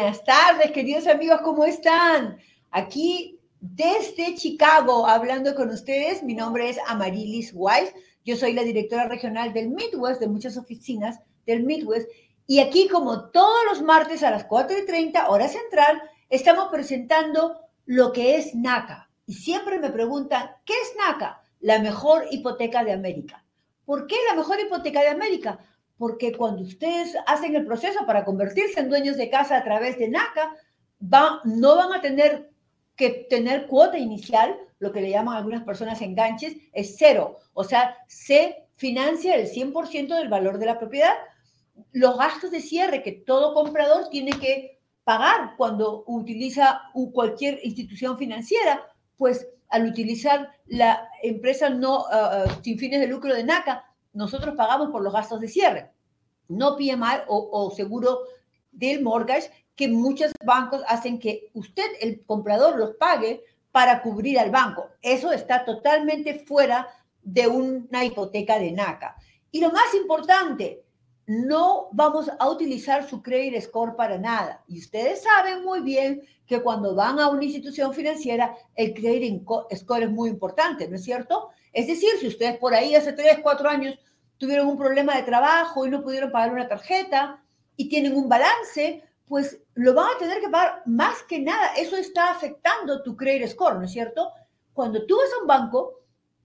Buenas tardes, queridos amigos, ¿cómo están? Aquí desde Chicago, hablando con ustedes, mi nombre es Amarilis Wise, yo soy la directora regional del Midwest, de muchas oficinas del Midwest, y aquí como todos los martes a las 4.30 hora central, estamos presentando lo que es NACA. Y siempre me preguntan, ¿qué es NACA? La mejor hipoteca de América. ¿Por qué la mejor hipoteca de América? Porque cuando ustedes hacen el proceso para convertirse en dueños de casa a través de NACA, no van a tener que tener cuota inicial, lo que le llaman algunas personas enganches, es cero. O sea, se financia el 100% del valor de la propiedad. Los gastos de cierre que todo comprador tiene que pagar cuando utiliza cualquier institución financiera, pues al utilizar la empresa no ah, sin fines de lucro de NACA, nosotros pagamos por los gastos de cierre, no PMI o, seguro del mortgage, que muchos bancos hacen que usted, el comprador, los pague para cubrir al banco. Eso está totalmente fuera de una hipoteca de NACA. Y lo más importante, no vamos a utilizar su credit score para nada. Y ustedes saben muy bien que cuando van a una institución financiera, el credit score es muy importante, ¿no es cierto? Es decir, si ustedes por ahí hace 3, 4 años tuvieron un problema de trabajo y no pudieron pagar una tarjeta y tienen un balance, pues lo van a tener que pagar más que nada. Eso está afectando tu credit score, ¿no es cierto? Cuando tú vas a un banco,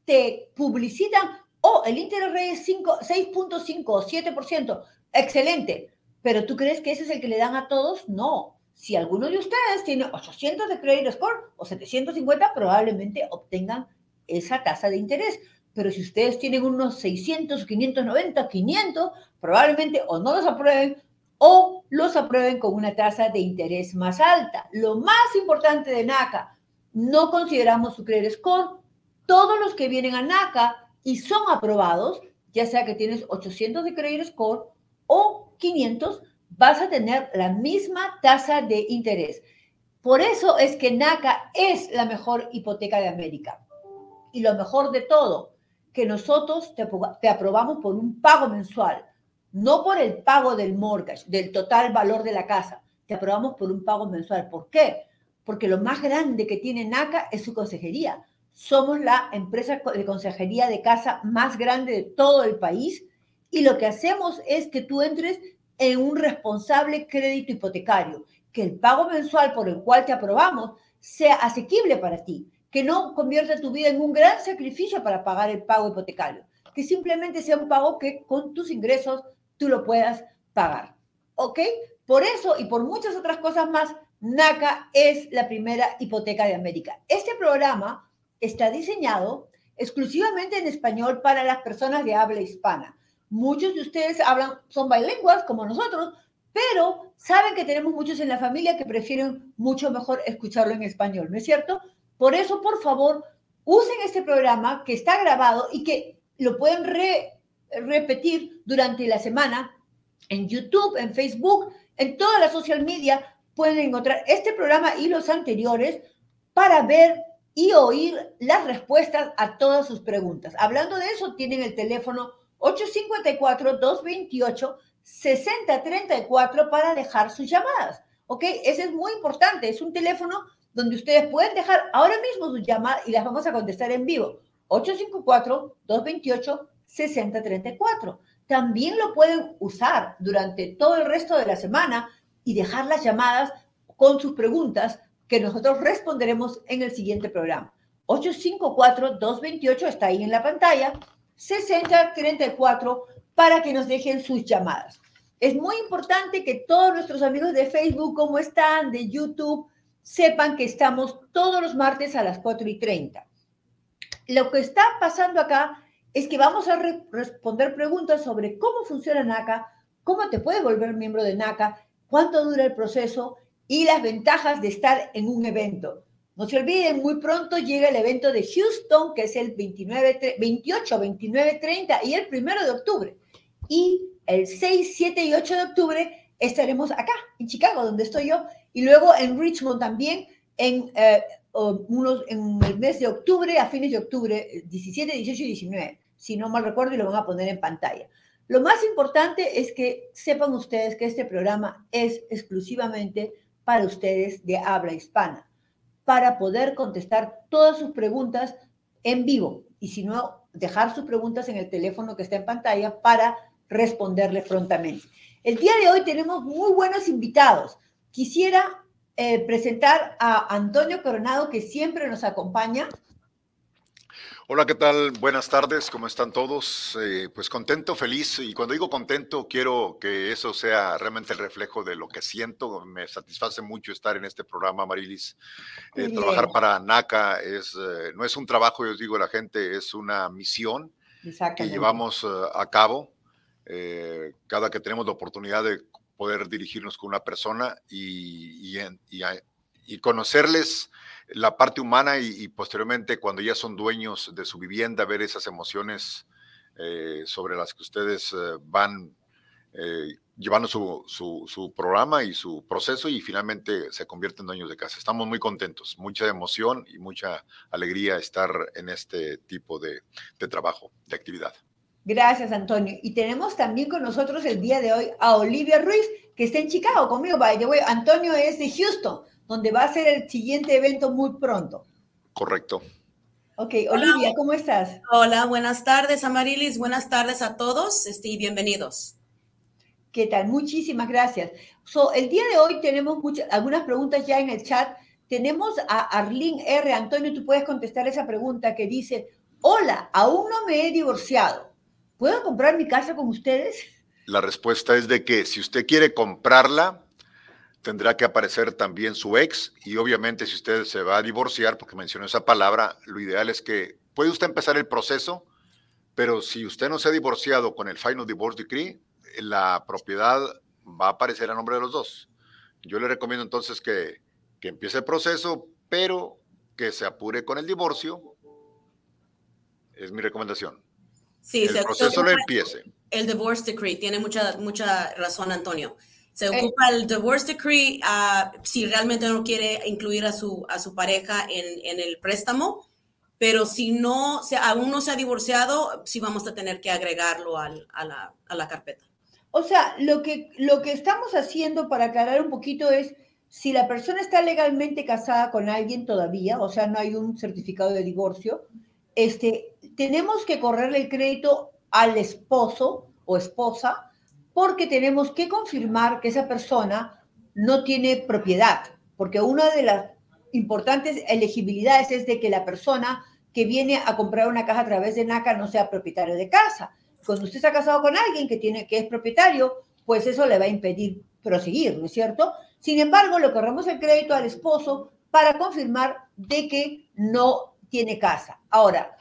te publicitan, oh, el interés es 6.5 o 7%, excelente, pero ¿tú crees que ese es el que le dan a todos? No. Si alguno de ustedes tiene 800 de credit score o 750, probablemente obtengan esa tasa de interés. Pero si ustedes tienen unos 600, 590, 500, probablemente o no los aprueben o los aprueben con una tasa de interés más alta. Lo más importante de NACA, no consideramos su credit score. Todos los que vienen a NACA y son aprobados, ya sea que tienes 800 de credit score o 500, vas a tener la misma tasa de interés. Por eso es que NACA es la mejor hipoteca de América. Y lo mejor de todo, que nosotros te, aprobamos por un pago mensual, no por el pago del mortgage, del total valor de la casa. Te aprobamos por un pago mensual. ¿Por qué? Porque lo más grande que tiene NACA es su consejería. Somos la empresa de consejería de casa más grande de todo el país y lo que hacemos es que tú entres en un responsable crédito hipotecario, que el pago mensual por el cual te aprobamos sea asequible para ti que no convierta tu vida en un gran sacrificio para pagar el pago hipotecario, que simplemente sea un pago que con tus ingresos tú lo puedas pagar. ¿Ok? Por eso y por muchas otras cosas más, NACA es la primera hipoteca de América. Este programa está diseñado exclusivamente en español para las personas de habla hispana. Muchos de ustedes hablan, son bilingües como nosotros, pero saben que tenemos muchos en la familia que prefieren mucho mejor escucharlo en español, ¿no es cierto? Por eso, por favor, usen este programa que está grabado y que lo pueden repetir durante la semana en YouTube, en Facebook, en toda la social media. Pueden encontrar este programa y los anteriores para ver y oír las respuestas a todas sus preguntas. Hablando de eso, tienen el teléfono 854-228-6034 para dejar sus llamadas. ¿Ok? Ese es muy importante. Es un teléfono donde ustedes pueden dejar ahora mismo sus llamadas y las vamos a contestar en vivo. 854-228-6034. También lo pueden usar durante todo el resto de la semana y dejar las llamadas con sus preguntas que nosotros responderemos en el siguiente programa. 854-228 está ahí en la pantalla, 6034 para que nos dejen sus llamadas. Es muy importante que todos nuestros amigos de Facebook, ¿cómo están? De YouTube, sepan que estamos todos los martes a las 4 y 30. Lo que está pasando acá es que vamos a responder preguntas sobre cómo funciona NACA, cómo te puedes volver miembro de NACA, cuánto dura el proceso y las ventajas de estar en un evento. No se olviden, muy pronto llega el evento de Houston, que es el 29, 28, 29, 30 y el 1 de octubre. Y el 6, 7 y 8 de octubre estaremos acá, en Chicago, donde estoy yo, y luego en Richmond también, en, eh, unos, en el mes de octubre, a fines de octubre, 17, 18 y 19, si no mal recuerdo, y lo van a poner en pantalla. Lo más importante es que sepan ustedes que este programa es exclusivamente para ustedes de habla hispana, para poder contestar todas sus preguntas en vivo y si no, dejar sus preguntas en el teléfono que está en pantalla para responderle prontamente. El día de hoy tenemos muy buenos invitados. Quisiera eh, presentar a Antonio Coronado, que siempre nos acompaña. Hola, ¿qué tal? Buenas tardes, ¿cómo están todos? Eh, pues contento, feliz, y cuando digo contento, quiero que eso sea realmente el reflejo de lo que siento. Me satisface mucho estar en este programa, Marilis. Eh, trabajar para NACA es, no es un trabajo, yo os digo la gente, es una misión que llevamos a cabo cada que tenemos la oportunidad de poder dirigirnos con una persona y, y, y conocerles la parte humana y, posteriormente cuando ya son dueños de su vivienda, ver esas emociones eh, sobre las que ustedes eh, van eh, llevando su, su, programa y su proceso y finalmente se convierten en dueños de casa. Estamos muy contentos, mucha emoción y mucha alegría estar en este tipo de, de trabajo, de actividad. Gracias, Antonio. Y tenemos también con nosotros el día de hoy a Olivia Ruiz, que está en Chicago conmigo, by the way. Antonio es de Houston donde va a ser el siguiente evento muy pronto. Correcto. Ok, Olivia, ¿cómo estás? Hola, buenas tardes, Amarilis. Buenas tardes a todos este, y bienvenidos. ¿Qué tal? Muchísimas gracias. So, el día de hoy tenemos muchas, algunas preguntas ya en el chat. Tenemos a Arlene R. Antonio, tú puedes contestar esa pregunta que dice, hola, aún no me he divorciado. ¿Puedo comprar mi casa con ustedes? La respuesta es de que si usted quiere comprarla, tendrá que aparecer también su ex y obviamente si usted se va a divorciar, porque mencionó esa palabra, lo ideal es que puede usted empezar el proceso, pero si usted no se ha divorciado con el Final Divorce Decree, la propiedad va a aparecer a nombre de los dos. Yo le recomiendo entonces que, que empiece el proceso, pero que se apure con el divorcio. Es mi recomendación. Sí, el proceso lo empiece. El Divorce Decree, tiene mucha, mucha razón Antonio. Se eh, ocupa el divorce decree uh, si realmente no quiere incluir a su, a su pareja en, en el préstamo, pero si no, si aún no se ha divorciado, sí vamos a tener que agregarlo al, a, la, a, la, carpeta. O sea, lo que, lo que estamos haciendo para aclarar un poquito es si la persona está legalmente casada con alguien todavía, o sea, no hay un certificado de divorcio, este, tenemos que correrle el crédito al esposo o esposa porque tenemos que confirmar que esa persona no tiene propiedad, porque una de las importantes elegibilidades es de que la persona que viene a comprar una casa a través de NACA no sea propietario de casa. Cuando usted está casado con alguien que, tiene, que es propietario, pues eso le va a impedir proseguir, ¿no es cierto? Sin embargo, le corremos el crédito al esposo para confirmar de que no tiene casa. Ahora,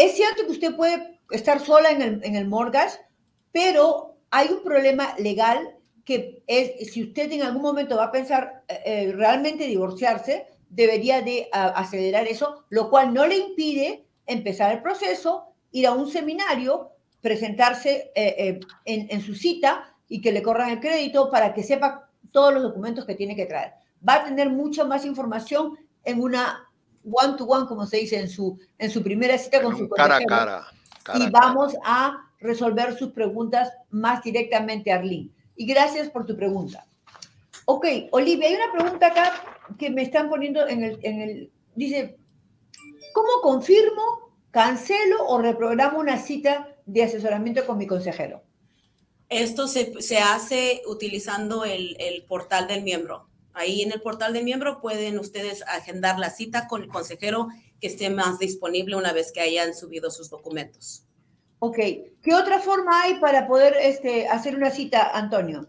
es cierto que usted puede estar sola en el, en el mortgage, pero hay un problema legal que es, si usted en algún momento va a pensar eh, eh, realmente divorciarse, debería de acelerar eso, lo cual no le impide empezar el proceso, ir a un seminario, presentarse eh, en, en, su cita y que le corran el crédito para que sepa todos los documentos que tiene que traer. Va a tener mucha más información en una one-to-one, como se dice, en su, en su primera cita con su cara a cara, cara. Y vamos a resolver sus preguntas más directamente, Arlene. Y gracias por tu pregunta. Ok, Olivia, hay una pregunta acá que me están poniendo en el, en el dice, ¿cómo confirmo, cancelo o reprogramo una cita de asesoramiento con mi consejero? Esto se, se hace utilizando el, el, portal del miembro. Ahí en el portal del miembro pueden ustedes agendar la cita con el consejero que esté más disponible una vez que hayan subido sus documentos. Ok. ¿Qué otra forma hay para poder este, hacer una cita, Antonio?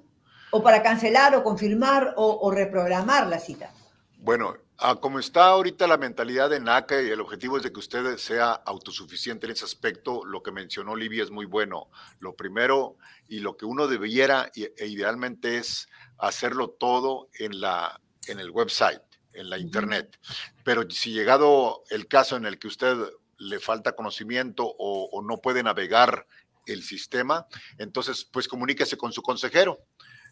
¿O para cancelar o confirmar o, reprogramar la cita? Bueno, como está ahorita la mentalidad de NACA y el objetivo es de que usted sea autosuficiente en ese aspecto, lo que mencionó Olivia es muy bueno. Lo primero y lo que uno debiera e idealmente es hacerlo todo en, la, en el website, en la internet. Pero si llegado el caso en el que usted le falta conocimiento o, no puede navegar el sistema, entonces pues comuníquese con su consejero.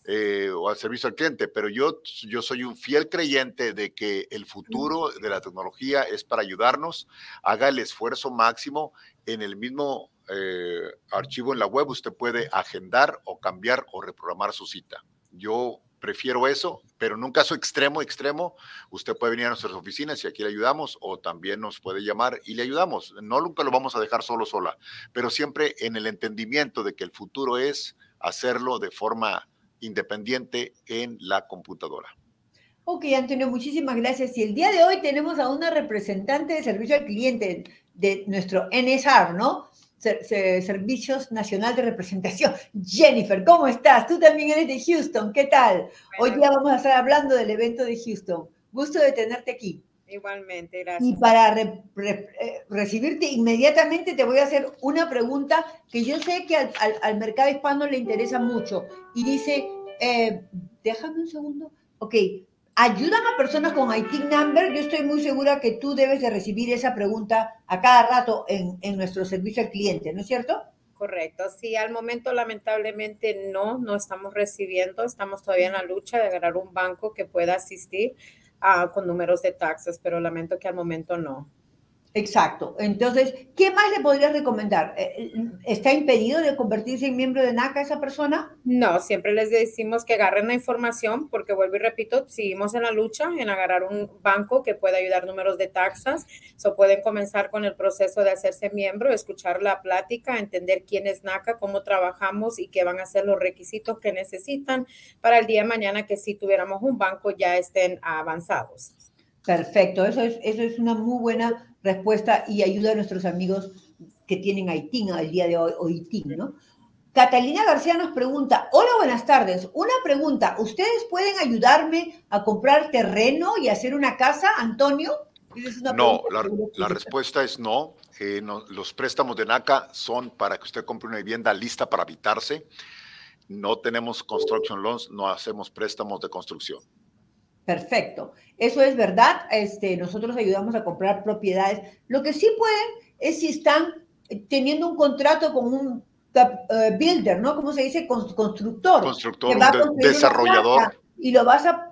eh, o al servicio al cliente, pero yo, yo soy un fiel creyente de que el futuro de la tecnología es para ayudarnos, haga el esfuerzo máximo en el mismo eh, archivo en la web, usted puede agendar o cambiar o reprogramar su cita. Yo prefiero eso, pero en un caso extremo, extremo, usted puede venir a nuestras oficinas y aquí le ayudamos o también nos puede llamar y le ayudamos. No nunca lo vamos a dejar solo sola, pero siempre en el entendimiento de que el futuro es hacerlo de forma independiente en la computadora. Ok, Antonio, muchísimas gracias. Y el día de hoy tenemos a una representante de servicio al cliente de nuestro NSR, ¿no? Servicios Nacional de Representación. Jennifer, ¿cómo estás? Tú también eres de Houston, ¿qué tal? Hoy día vamos a estar hablando del evento de Houston. Gusto de tenerte aquí. Igualmente, gracias. Y para eh, recibirte inmediatamente te voy a hacer una pregunta que yo sé que al, mercado hispano le interesa mucho. Y dice, eh, déjame un segundo. Ok, ayudan a personas con IT number. Yo estoy muy segura que tú debes de recibir esa pregunta a cada rato en, en nuestro servicio al cliente, ¿no es cierto? Correcto, sí, al momento lamentablemente no, no estamos recibiendo, estamos todavía en la lucha de agarrar un banco que pueda asistir con números de taxas, pero lamento que al momento no. Exacto. Entonces, ¿qué más le podrías recomendar? Eh, eh, ¿Está impedido de convertirse en miembro de NACA esa persona? No, siempre les decimos que agarren la información, porque vuelvo y repito, seguimos en la lucha en agarrar un banco que pueda ayudar números de taxas. So pueden comenzar con el proceso de hacerse miembro, escuchar la plática, entender quién es NACA, cómo trabajamos y qué van a ser los requisitos que necesitan para el día de mañana que si tuviéramos un banco ya estén avanzados. Perfecto, eso es, eso es una muy buena respuesta y ayuda a nuestros amigos que tienen Haití al día de hoy, o ¿no? Catalina García nos pregunta, hola, buenas tardes. Una pregunta, ¿ustedes pueden ayudarme a comprar terreno y hacer una casa, Antonio? no, la, respuesta es no. Eh, no. Los préstamos de NACA son para que usted compre una vivienda lista para habitarse. No tenemos construction loans, no hacemos préstamos de construcción. Perfecto. Eso es verdad. Este, nosotros ayudamos a comprar propiedades. Lo que sí pueden es si están teniendo un contrato con un eh, builder, ¿no? ¿Cómo se dice? Constructor. Constructor, desarrollador. Y lo vas a,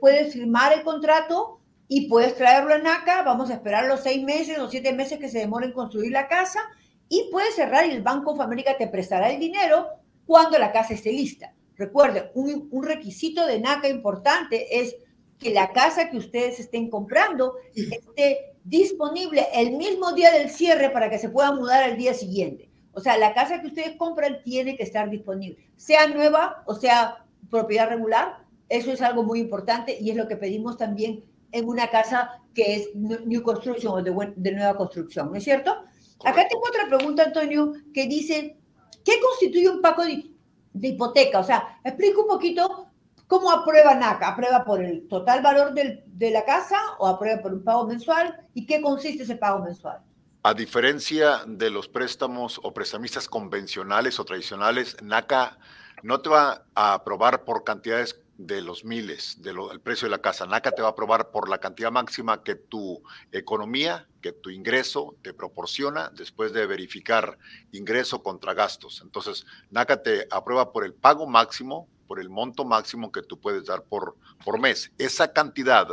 puedes firmar el contrato y puedes traerlo a NACA. Vamos a esperar los seis meses o siete meses que se demore en construir la casa y puedes cerrar y el Banco of America te prestará el dinero cuando la casa esté lista. Recuerden, un, un requisito de NACA importante es que la casa que ustedes estén comprando esté disponible el mismo día del cierre para que se pueda mudar al día siguiente. O sea, la casa que ustedes compran tiene que estar disponible, sea nueva o sea propiedad regular. Eso es algo muy importante y es lo que pedimos también en una casa que es new construction o de, nueva construcción, ¿no es cierto? Acá tengo otra pregunta, Antonio, que dice, ¿qué constituye un pago de, de hipoteca? O sea, explica un poquito ¿Cómo aprueba NACA? ¿Aprueba por el total valor de la casa o aprueba por un pago mensual? ¿Y qué consiste ese pago mensual? A diferencia de los préstamos o prestamistas convencionales o tradicionales, NACA no te va a aprobar por cantidades de los miles, del precio de la casa. NACA te va a aprobar por la cantidad máxima que tu economía, que tu ingreso te proporciona después de verificar ingreso contra gastos. Entonces, NACA te aprueba por el pago máximo por el monto máximo que tú puedes dar por, por mes. Esa cantidad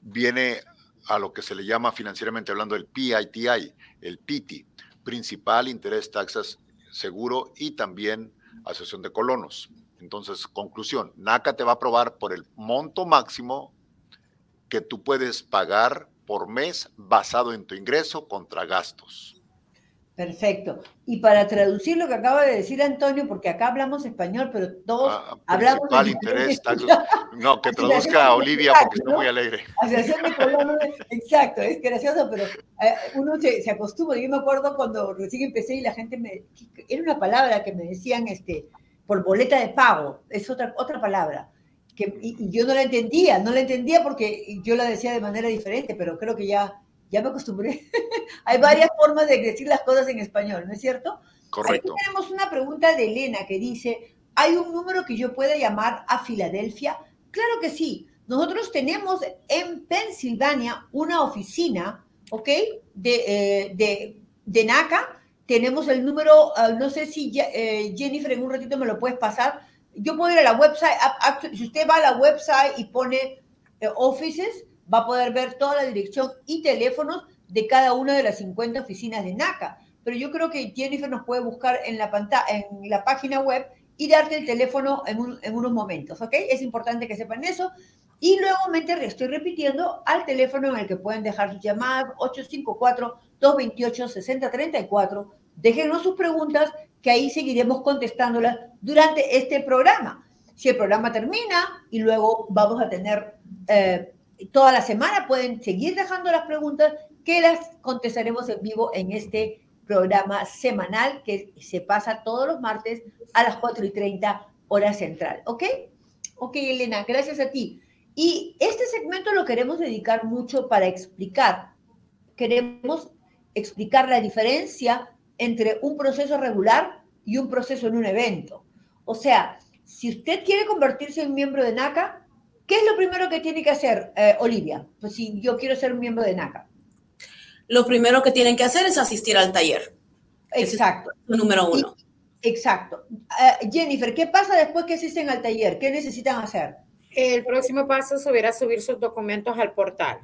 viene a lo que se le llama financieramente hablando el PITI, el PITI, principal interés, taxas, seguro y también asociación de colonos. Entonces, conclusión, NACA te va a aprobar por el monto máximo que tú puedes pagar por mes basado en tu ingreso contra gastos. Perfecto. Y para traducir lo que acaba de decir Antonio, porque acá hablamos español, pero todos ah, hablamos. interés, no, que traduzca a Olivia porque está muy alegre. exacto, es gracioso, pero eh, uno se, se, acostumbra. Yo me acuerdo cuando recién empecé y la gente me. Era una palabra que me decían este, por boleta de pago, es otra, otra palabra. Que, y yo no la entendía, no la entendía porque yo la decía de manera diferente, pero creo que ya ya me acostumbré. Hay varias formas de decir las cosas en español, ¿no es cierto? Correcto. Aquí tenemos una pregunta de Elena que dice, ¿hay un número que yo pueda llamar a Filadelfia? Claro que sí. Nosotros tenemos en Pensilvania una oficina, ¿ok? De, eh, de, de NACA. Tenemos el número, ah, no sé si eh, Jennifer en un ratito me lo puedes pasar, yo puedo ir a la website, si usted va a la website y pone eh, offices, va a poder ver toda la dirección y teléfonos de cada una de las 50 oficinas de NACA. Pero yo creo que Jennifer nos puede buscar en la, pantalla, en la página web y darte el teléfono en, unos momentos, ¿ok? Es importante que sepan eso. Y luego me estoy repitiendo al teléfono en el que pueden dejar sus llamadas, 854-228-6034. Déjenos sus preguntas, que ahí seguiremos contestándolas durante este programa. Si el programa termina y luego vamos a tener eh, toda la semana, pueden seguir dejando las preguntas que las contestaremos en vivo en este programa semanal que se pasa todos los martes a las 4 y 30 hora central. ¿Ok? Ok, Elena, gracias a ti. Y este segmento lo queremos dedicar mucho para explicar. Queremos explicar la diferencia entre un proceso regular y un proceso en un evento. O sea, si usted quiere convertirse en miembro de NACA, ¿qué es lo primero que tiene que hacer, eh, Olivia? Pues si yo quiero ser un miembro de NACA. Lo primero que tienen que hacer es asistir al taller. Exacto. Es número uno. exacto. Eh, Jennifer, ¿qué pasa después que asisten al taller? ¿Qué necesitan hacer? El próximo paso es subir a subir sus documentos al portal.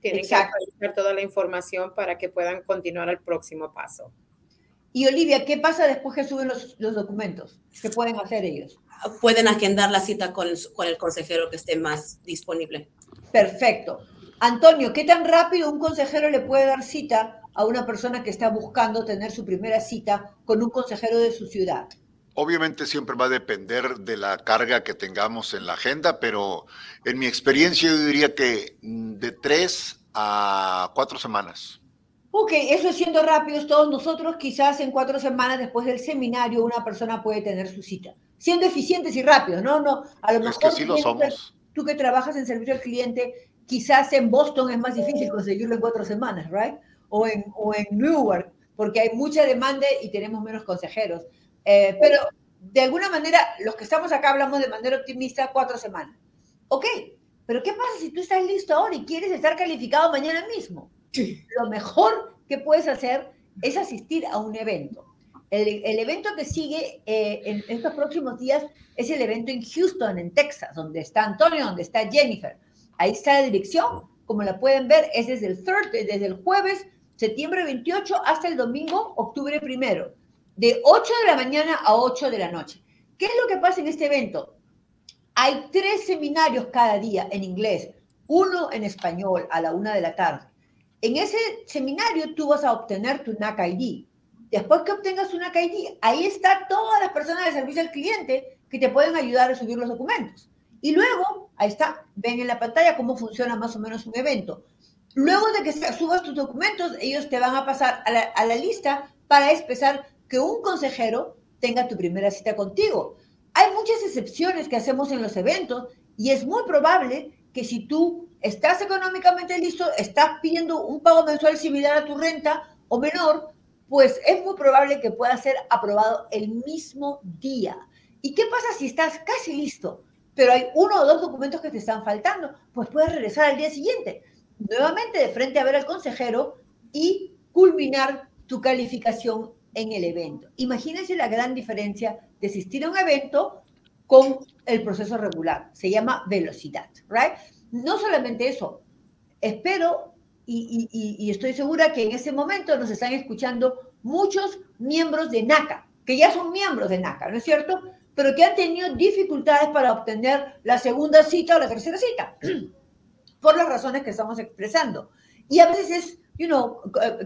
Tienen que actualizar toda la información para que puedan continuar al próximo paso. Y Olivia, ¿qué pasa después que suben los, documentos? ¿Qué pueden hacer ellos? Pueden agendar la cita con, con el consejero que esté más disponible. Perfecto. Antonio, ¿qué tan rápido un consejero le puede dar cita a una persona que está buscando tener su primera cita con un consejero de su ciudad? Obviamente siempre va a depender de la carga que tengamos en la agenda, pero en mi experiencia yo diría que mm, de tres a cuatro semanas. Ok, eso siendo rápidos, todos nosotros quizás en cuatro semanas después del seminario una persona puede tener su cita. Siendo eficientes y rápidos, ¿no? no a lo mejor que sí lo somos. tú que trabajas en servicio al cliente, quizás en Boston es más difícil conseguirlo en cuatro semanas, ¿right? O en, o en Newark, porque hay mucha demanda y tenemos menos consejeros. Eh, pero de alguna manera, los que estamos acá hablamos de manera optimista, cuatro semanas. Ok, pero ¿qué pasa si tú estás listo ahora y quieres estar calificado mañana mismo? Lo mejor que puedes hacer es asistir a un evento. El, evento que sigue eh, en estos próximos días es el evento en Houston, en Texas, donde está Antonio, donde está Jennifer. Ahí está la dirección, como la pueden ver, es desde el, desde el jueves, septiembre 28, hasta el domingo, octubre primero de 8 de la mañana a 8 de la noche. ¿Qué es lo que pasa en este evento? Hay tres seminarios cada día en inglés, uno en español a la una de la tarde. En ese seminario tú vas a obtener tu NAC ID. Después que obtengas tu NAC ID, ahí está todas las personas de servicio al cliente que te pueden ayudar a subir los documentos. Y luego, ahí está, ven en la pantalla cómo funciona más o menos un evento. Luego de que subas tus documentos, ellos te van a pasar a la, a la lista para empezar que un consejero tenga tu primera cita contigo. Hay muchas excepciones que hacemos en los eventos y es muy probable que si tú estás económicamente listo, estás pidiendo un pago mensual similar a tu renta o menor, pues es muy probable que pueda ser aprobado el mismo día. ¿Y qué pasa si estás casi listo, pero hay uno o dos documentos que te están faltando? Pues puedes regresar al día siguiente, nuevamente de frente a ver al consejero y culminar tu calificación en el evento. Imagínense la gran diferencia de asistir a un evento con el proceso regular. Se llama velocidad, ¿right? No solamente eso, espero y, estoy segura que en ese momento nos están escuchando muchos miembros de NACA, que ya son miembros de NACA, ¿no es cierto? Pero que han tenido dificultades para obtener la segunda cita o la tercera cita, por las razones que estamos expresando. Y a veces es you know,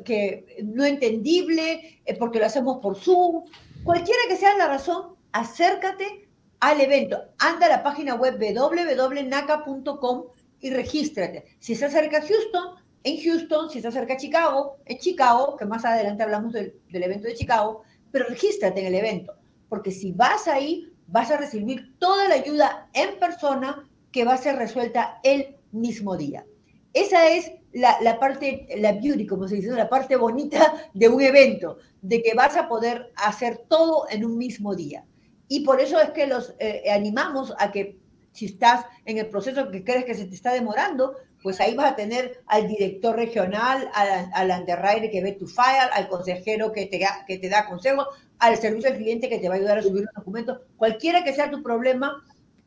que no entendible, eh, porque lo hacemos por Zoom. Cualquiera que sea la razón, acércate al evento. Anda a la página web www.naca.com y regístrate. Si estás cerca de Houston, en Houston, si estás cerca de Chicago, en Chicago, que más adelante hablamos del, evento de Chicago, pero regístrate en el evento, porque si vas ahí, vas a recibir toda la ayuda en persona que va a ser resuelta el mismo día. Esa es la, parte, la beauty, como se dice, la parte bonita de un evento, de que vas a poder hacer todo en un mismo día. Y por eso es que los eh, animamos a que si estás en el proceso que crees que se te está demorando, pues ahí vas a tener al director regional, al, al underwriter que ve tu file, al consejero que te, que te da consejos, al servicio al cliente que te va a ayudar a subir un documento. Cualquiera que sea tu problema,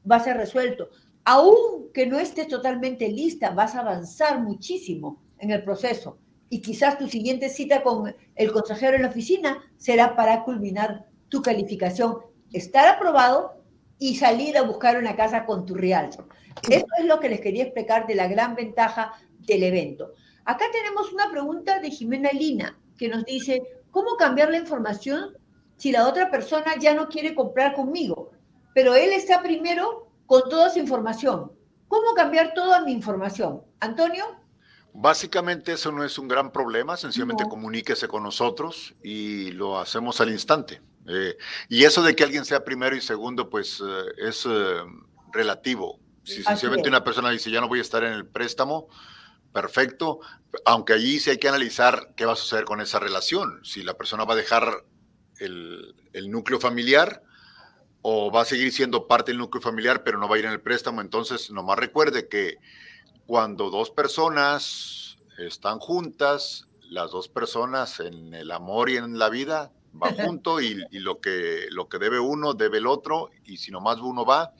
va a ser resuelto. Aún que no estés totalmente lista, vas a avanzar muchísimo en el proceso. Y quizás tu siguiente cita con el consejero en la oficina será para culminar tu calificación, estar aprobado y salir a buscar una casa con tu realtor. Eso es lo que les quería explicar de la gran ventaja del evento. Acá tenemos una pregunta de Jimena Lina que nos dice, ¿cómo cambiar la información si la otra persona ya no quiere comprar conmigo? Pero él está primero con toda su información. ¿Cómo cambiar toda mi información? Antonio. Básicamente eso no es un gran problema, sencillamente comuníquese con nosotros y lo hacemos al instante. Eh, y eso de que alguien sea primero y segundo, pues eh, es eh, relativo. Si sencillamente una persona dice, ya no voy a estar en el préstamo, perfecto, aunque allí sí hay que analizar qué va a suceder con esa relación. Si la persona va a dejar el, el núcleo familiar o va a seguir siendo parte del núcleo familiar, pero no va a ir en el préstamo, entonces nomás recuerde que cuando dos personas están juntas, las dos personas en el amor y en la vida van junto y, lo, que, lo que debe uno debe el otro y si nomás uno va,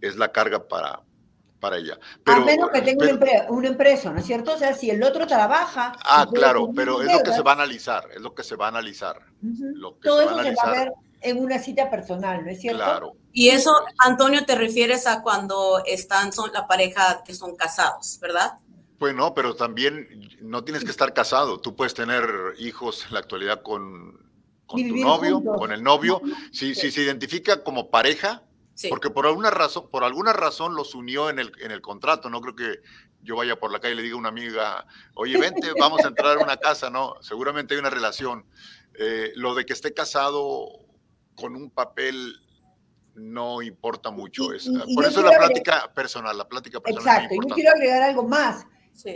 es la carga para, para ella. Pero, a menos que tenga un, empresa, ¿no es cierto? O sea, si el otro trabaja... Ah, claro, pero es lo que se va a analizar, es lo que se va a analizar. Todo eso se va a ver en una cita personal, ¿no es cierto? Claro. Y eso, Antonio, te refieres a cuando están, son la pareja que son casados, ¿verdad? Pues no, pero también no tienes que estar casado. Tú puedes tener hijos en la actualidad con, con tu novio, con el novio. Si, si se identifica como pareja, porque por alguna razón, por alguna razón los unió en el, en el contrato. No creo que yo vaya por la calle y le diga a una amiga, oye, vente, vamos a entrar a una casa. No, seguramente hay una relación. Eh, lo de que esté casado con un papel no importa mucho. por eso la plática personal, la plática personal. Exacto, yo quiero agregar algo más.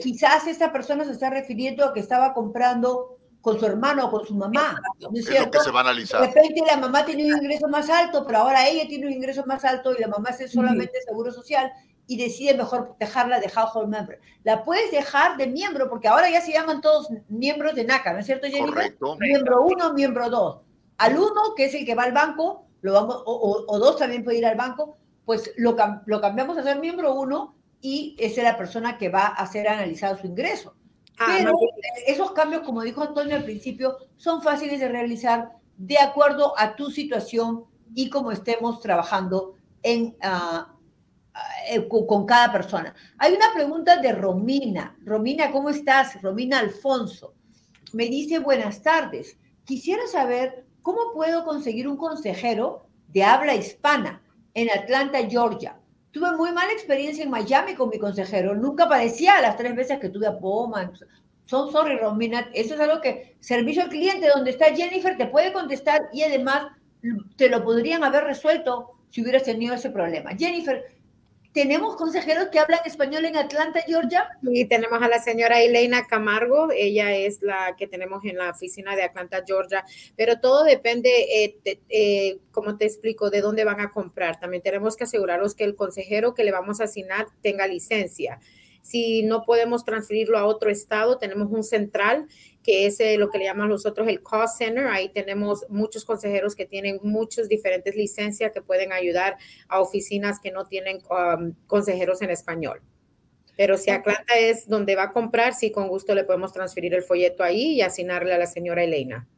Quizás esta persona se está refiriendo a que estaba comprando con su hermano o con su mamá. ¿no es, es lo que se va a analizar. De repente la mamá tiene un ingreso más alto, pero ahora ella tiene un ingreso más alto y la mamá hace solamente seguro social y decide mejor dejarla de household member. La puedes dejar de miembro porque ahora ya se llaman todos miembros de NACA, ¿no es cierto, Jennifer? Correcto. Miembro uno, miembro dos. Al uno, que es el que va al banco, lo vamos, o, dos también puede ir al banco, pues lo, lo cambiamos a ser miembro uno y esa es la persona que va a ser analizado su ingreso. Ah, Pero esos cambios, como dijo Antonio al principio, son fáciles de realizar de acuerdo a tu situación y como estemos trabajando en, ah, eh, con, cada persona. Hay una pregunta de Romina. Romina, ¿cómo estás? Romina Alfonso. Me dice, buenas tardes. Quisiera saber ¿Cómo puedo conseguir un consejero de habla hispana en Atlanta, Georgia? Tuve muy mala experiencia en Miami con mi consejero. Nunca aparecía las tres veces que tuve a Poma. Son sorry, Romina. Eso es algo que servicio al cliente, donde está Jennifer, te puede contestar y además te lo podrían haber resuelto si hubieras tenido ese problema. Jennifer, ¿Tenemos consejeros que hablan español en Atlanta, Georgia? Y tenemos a la señora Elena Camargo, ella es la que tenemos en la oficina de Atlanta, Georgia, pero todo depende, eh, eh, como te explico, de dónde van a comprar. También tenemos que asegurarnos que el consejero que le vamos a asignar tenga licencia. Si no podemos transferirlo a otro estado, tenemos un central que es eh, lo que le llaman nosotros el cost center. Ahí tenemos muchos consejeros que tienen muchas diferentes licencias que pueden ayudar a oficinas que no tienen um, consejeros en español. Pero si Atlanta es donde va a comprar, sí, con gusto le podemos transferir el folleto ahí y asignarle a la señora Elena.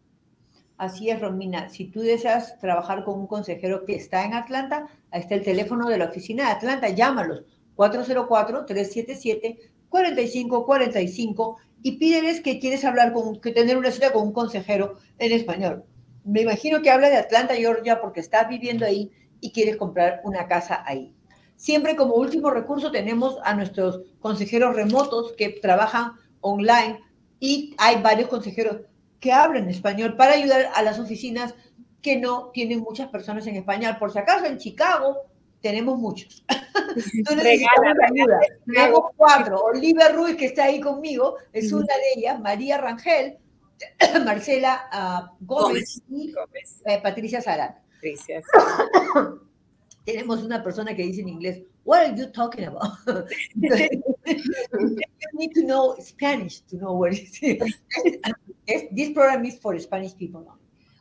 Así es, Romina. Si tú deseas trabajar con un consejero que está en Atlanta, ahí está el teléfono de la oficina de Atlanta, llámalos 404-377-4545 y pídeles que quieres hablar con, que tener una cita con un consejero en español. Me imagino que habla de Atlanta, Georgia, porque estás viviendo ahí y quieres comprar una casa ahí. Siempre como último recurso tenemos a nuestros consejeros remotos que trabajan online y hay varios consejeros que hablan español para ayudar a las oficinas que no tienen muchas personas en español. Por si acaso en Chicago tenemos muchos. Tenemos cuatro. Olivia Ruiz, que está ahí conmigo, es una de ellas. María Rangel, Marcela ah, Gómez, y eh, Patricia Sarat. Tenemos una persona que dice en inglés, What are you talking about? you need to know Spanish to know what it is. this program is for Spanish people.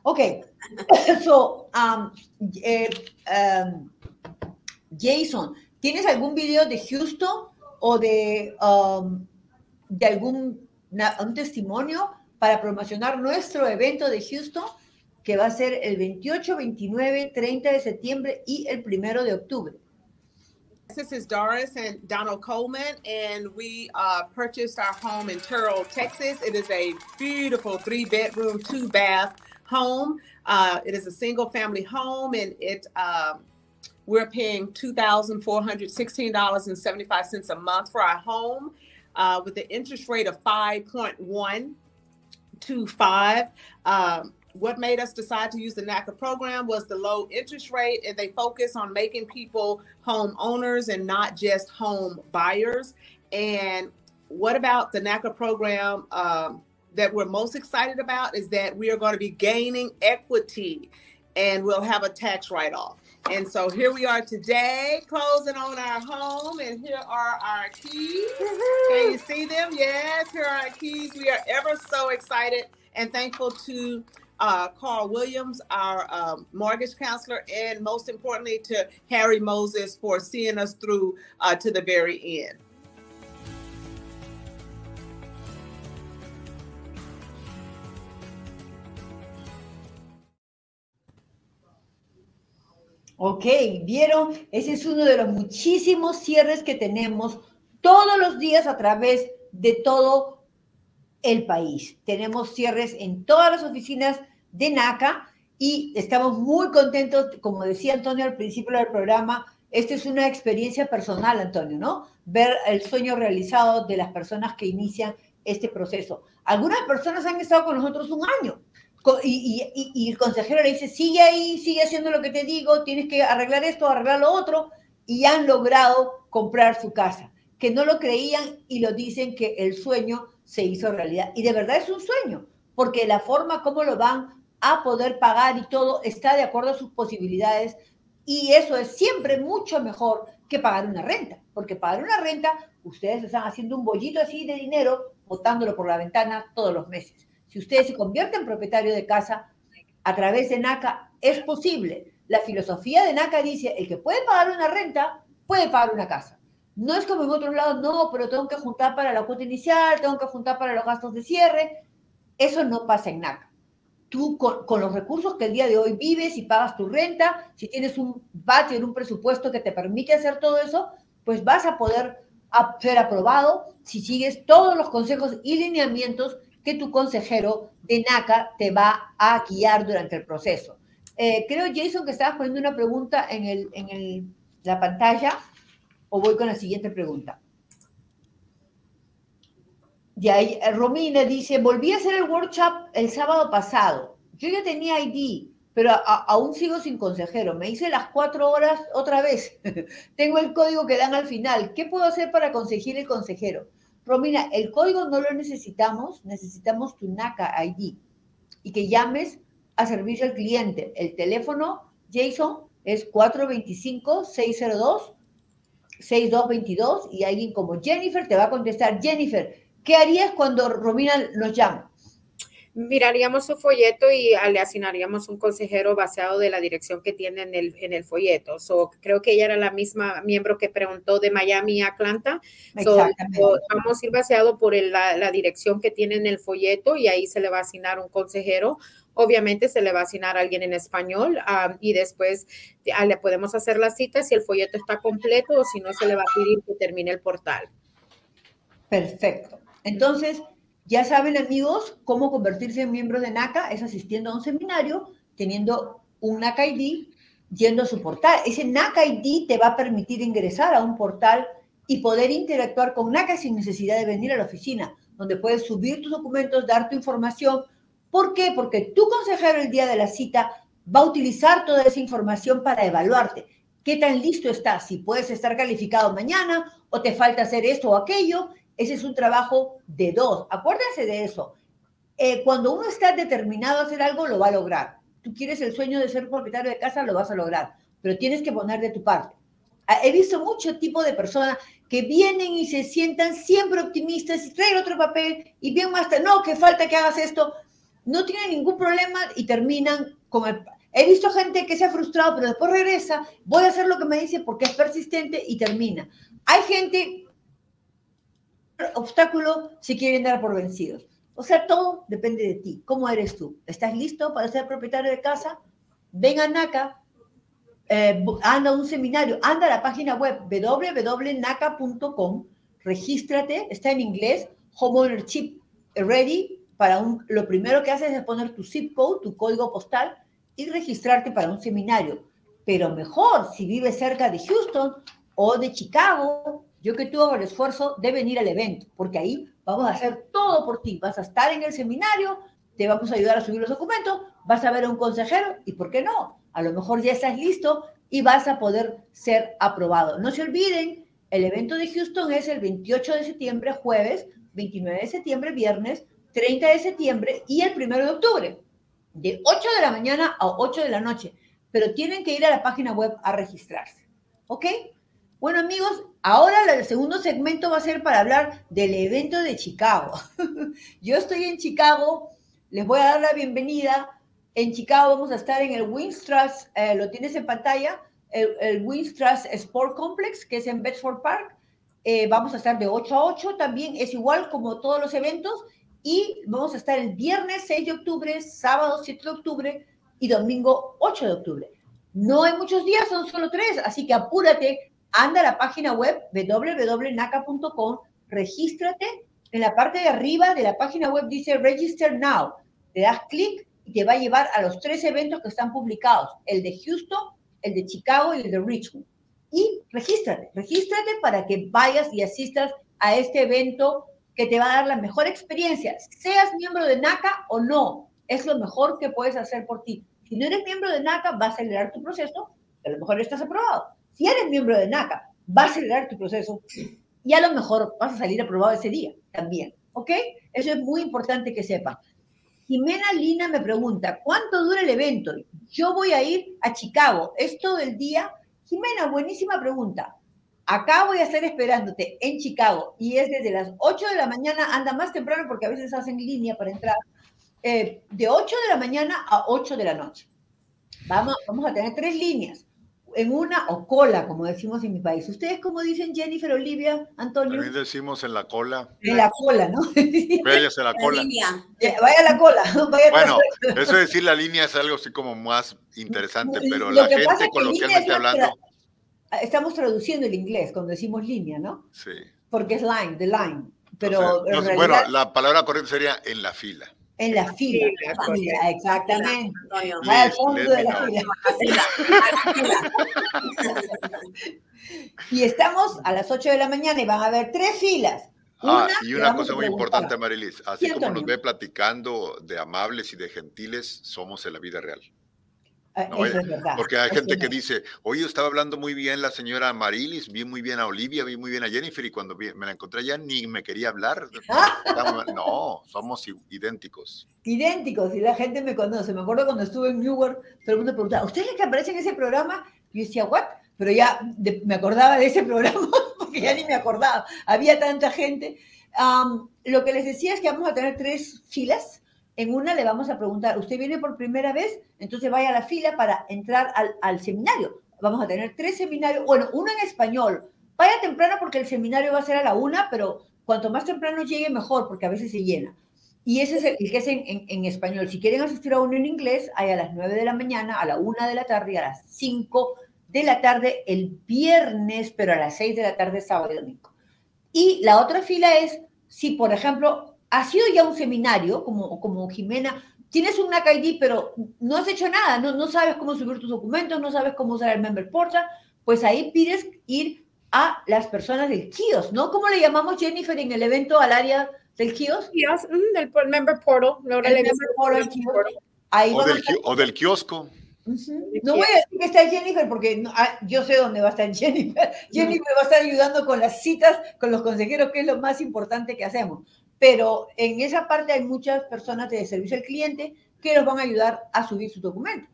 Okay, so um, eh, um, Jason, ¿tienes algún video de Houston o de, um, de algún un testimonio para promocionar nuestro evento de Houston? que va a ser el 28, 29, 30 de septiembre y el primero de octubre. This is Doris and Donald Coleman, and we uh, purchased our home in Turl, Texas. It is a beautiful three bedroom, two bath home. Uh, it is a single family home, and it um, we're paying two thousand four hundred sixteen dollars and seventy five cents a month for our home, uh, with the interest rate of five point one two five. Um, what made us decide to use the NACA program was the low interest rate, and they focus on making people home owners and not just home buyers. And what about the NACA program um, that we're most excited about is that we are going to be gaining equity and we'll have a tax write off. And so here we are today, closing on our home, and here are our keys. Can you see them? Yes, here are our keys. We are ever so excited and thankful to uh, Carl Williams, our um, mortgage counselor, and most importantly to Harry Moses for seeing us through uh, to the very end. Ok, vieron, ese es uno de los muchísimos cierres que tenemos todos los días a través de todo el país. Tenemos cierres en todas las oficinas de NACA y estamos muy contentos, como decía Antonio al principio del programa, esta es una experiencia personal, Antonio, ¿no? Ver el sueño realizado de las personas que inician este proceso. Algunas personas han estado con nosotros un año y, el consejero le dice, sigue ahí, sigue haciendo lo que te digo, tienes que arreglar esto, arreglar lo otro, y han logrado comprar su casa, que no lo creían y lo dicen que el sueño se hizo realidad. Y de verdad es un sueño, porque la forma como lo van a poder pagar y todo está de acuerdo a sus posibilidades. Y eso es siempre mucho mejor que pagar una renta, porque pagar una renta, ustedes están haciendo un bollito así de dinero, botándolo por la ventana todos los meses. Si ustedes se convierten en propietario de casa a través de NACA, es posible. La filosofía de NACA dice, el que puede pagar una renta, puede pagar una casa. No es como en otros lados, no, pero tengo que juntar para la cuota inicial, tengo que juntar para los gastos de cierre. Eso no pasa en NACA. Tú con, los recursos que el día de hoy vives y pagas tu renta, si tienes un budget, un presupuesto que te permite hacer todo eso, pues vas a poder ser aprobado si sigues todos los consejos y lineamientos que tu consejero de NACA te va a guiar durante el proceso. Eh, creo, Jason, que estabas poniendo una pregunta en, el, en el, la pantalla o voy con la siguiente pregunta. Y ahí, eh, Romina dice, volví a hacer el workshop el sábado pasado. Yo ya tenía ID, pero aún sigo sin consejero. Me hice las cuatro horas otra vez. Tengo el código que dan al final. ¿Qué puedo hacer para conseguir el consejero? Romina, el código no lo necesitamos, necesitamos tu NACA ID y que llames a servicio al cliente. El teléfono, Jason, es 425 602 6222 y alguien como Jennifer te va a contestar, Jennifer, ¿qué harías cuando Romina nos llama? Miraríamos su folleto y le asignaríamos un consejero basado de la dirección que tiene en el, en el folleto. So, creo que ella era la misma miembro que preguntó de Miami a Atlanta. vamos a ir baseado por la, la, dirección que tiene en el folleto y ahí se le va a asignar un consejero Obviamente se le va a asignar a alguien en español y después ah, le podemos hacer la cita si el folleto está completo o si no se le va a pedir que termine el portal. Perfecto. Entonces, ya saben amigos cómo convertirse en miembro de NACA es asistiendo a un seminario, teniendo un NACA ID, yendo a su portal. Ese NACA ID te va a permitir ingresar a un portal y poder interactuar con NACA sin necesidad de venir a la oficina, donde puedes subir tus documentos, dar tu información, ¿Por qué? Porque tu consejero el día de la cita va a utilizar toda esa información para evaluarte. ¿Qué tan listo estás? Si puedes estar calificado mañana o te falta hacer esto o aquello. Ese es un trabajo de dos. Acuérdense de eso. Eh, cuando uno está determinado a hacer algo, lo va a lograr. Tú quieres el sueño de ser propietario de casa, lo vas a lograr, pero tienes que poner de tu parte. Ah, he visto mucho tipo de personas que vienen y se sientan siempre optimistas y traen otro papel y bien más, no, que falta que hagas esto, no tienen ningún problema y terminan con el... He visto gente que se ha frustrado, pero después regresa, voy a hacer lo que me dice porque es persistente y termina. Hay gente, obstáculo, si quieren dar por vencidos. O sea, todo depende de ti. ¿Cómo eres tú? ¿Estás listo para ser propietario de casa? Ven a NACA, eh, anda a un seminario, anda a la página web www.naca.com, regístrate, está en inglés, Home Ownership Ready, para un, lo primero que haces es poner tu zip code, tu código postal y registrarte para un seminario. Pero mejor, si vives cerca de Houston o de Chicago, yo que tú hago el esfuerzo de venir al evento, porque ahí vamos a hacer todo por ti. Vas a estar en el seminario, te vamos a ayudar a subir los documentos, vas a ver a un consejero y, ¿por qué no? A lo mejor ya estás listo y vas a poder ser aprobado. No se olviden, el evento de Houston es el 28 de septiembre, jueves, 29 de septiembre, viernes, 30 de septiembre y el 1 de octubre, de 8 de la mañana a 8 de la noche. Pero tienen que ir a la página web a registrarse. ¿Ok? Bueno, amigos, ahora el segundo segmento va a ser para hablar del evento de Chicago. Yo estoy en Chicago, les voy a dar la bienvenida. En Chicago vamos a estar en el Winstrust, eh, lo tienes en pantalla, el, el Sport Complex, que es en Bedford Park. Eh, vamos a estar de 8 a 8 también, es igual como todos los eventos. Y vamos a estar el viernes 6 de octubre, sábado 7 de octubre y domingo 8 de octubre. No hay muchos días, son solo tres, así que apúrate, anda a la página web www.naca.com, regístrate. En la parte de arriba de la página web dice Register Now. Le das clic y te va a llevar a los tres eventos que están publicados, el de Houston, el de Chicago y el de Richmond. Y regístrate, regístrate para que vayas y asistas a este evento que te va a dar la mejor experiencia, seas miembro de NACA o no, es lo mejor que puedes hacer por ti. Si no eres miembro de NACA, va a acelerar tu proceso, a lo mejor estás aprobado. Si eres miembro de NACA, va a acelerar tu proceso y a lo mejor vas a salir aprobado ese día también, ¿ok? Eso es muy importante que sepa. Jimena Lina me pregunta, ¿cuánto dura el evento? Yo voy a ir a Chicago, ¿es todo el día? Jimena, buenísima pregunta. Acá voy a estar esperándote en Chicago y es desde las 8 de la mañana, anda más temprano porque a veces hacen línea para entrar, eh, de 8 de la mañana a 8 de la noche. Vamos, vamos a tener tres líneas, en una o cola, como decimos en mi país. ¿Ustedes cómo dicen Jennifer, Olivia, Antonio? También decimos en la cola. En la cola, ¿no? Váyase a la cola. Vaya a la cola. bueno, eso de decir la línea es algo así como más interesante, pero la gente coloquialmente hablando estamos traduciendo el inglés cuando decimos línea, ¿no? Sí. Porque es line, the line. Pero bueno, la palabra correcta sería en la fila. En la fila, exactamente. al fondo de la fila. y estamos a las 8 de la mañana y van a haber tres filas. ah, y una cosa muy importante, Marilis, así como nos ve platicando de amables y de gentiles, somos en la vida real. Ah, eso es verdad. Porque hay gente que dice, oye, estaba hablando muy bien la señora Marilis, vi muy bien a Olivia, vi muy bien a Jennifer y cuando me la encontré ya ni me quería hablar. no, somos idénticos. Idénticos, y la gente me conoce. Me acuerdo cuando estuve en Newark, todo el mundo preguntaba, ¿ustedes que aparecen en ese programa? Yo decía, ¿what? Pero ya me acordaba de ese programa porque ya ni me acordaba. Había tanta gente. lo que les decía es que vamos a tener tres filas en una le vamos a preguntar, ¿usted viene por primera vez? Entonces vaya a la fila para entrar al, seminario. Vamos a tener tres seminarios, bueno, uno en español. Vaya temprano porque el seminario va a ser a la una, pero cuanto más temprano llegue, mejor, porque a veces se llena. Y ese es el, que es en, español. Si quieren asistir a uno en inglés, hay a las nueve de la mañana, a la una de la tarde y a las cinco de la tarde el viernes, pero a las seis de la tarde sábado y domingo. Y la otra fila es si, por ejemplo, ha sido ya un seminario, como, como Jimena, tienes un NAC ID, pero no has hecho nada, no, no sabes cómo subir tus documentos, no sabes cómo usar el Member Portal, pues ahí pides ir a las personas del kiosk, ¿no? ¿Cómo le llamamos, Jennifer, en el evento al área del kiosk? Kiosk, mm, del Member Portal. El Member Portal, Ahí o, del, o del kiosco. No voy a decir que está Jennifer porque ah, yo sé dónde va a estar Jennifer. Jennifer va a estar ayudando con las citas, con los consejeros, que es lo más importante que hacemos pero en esa parte hay muchas personas de servicio al cliente que los van a ayudar a subir sus documentos.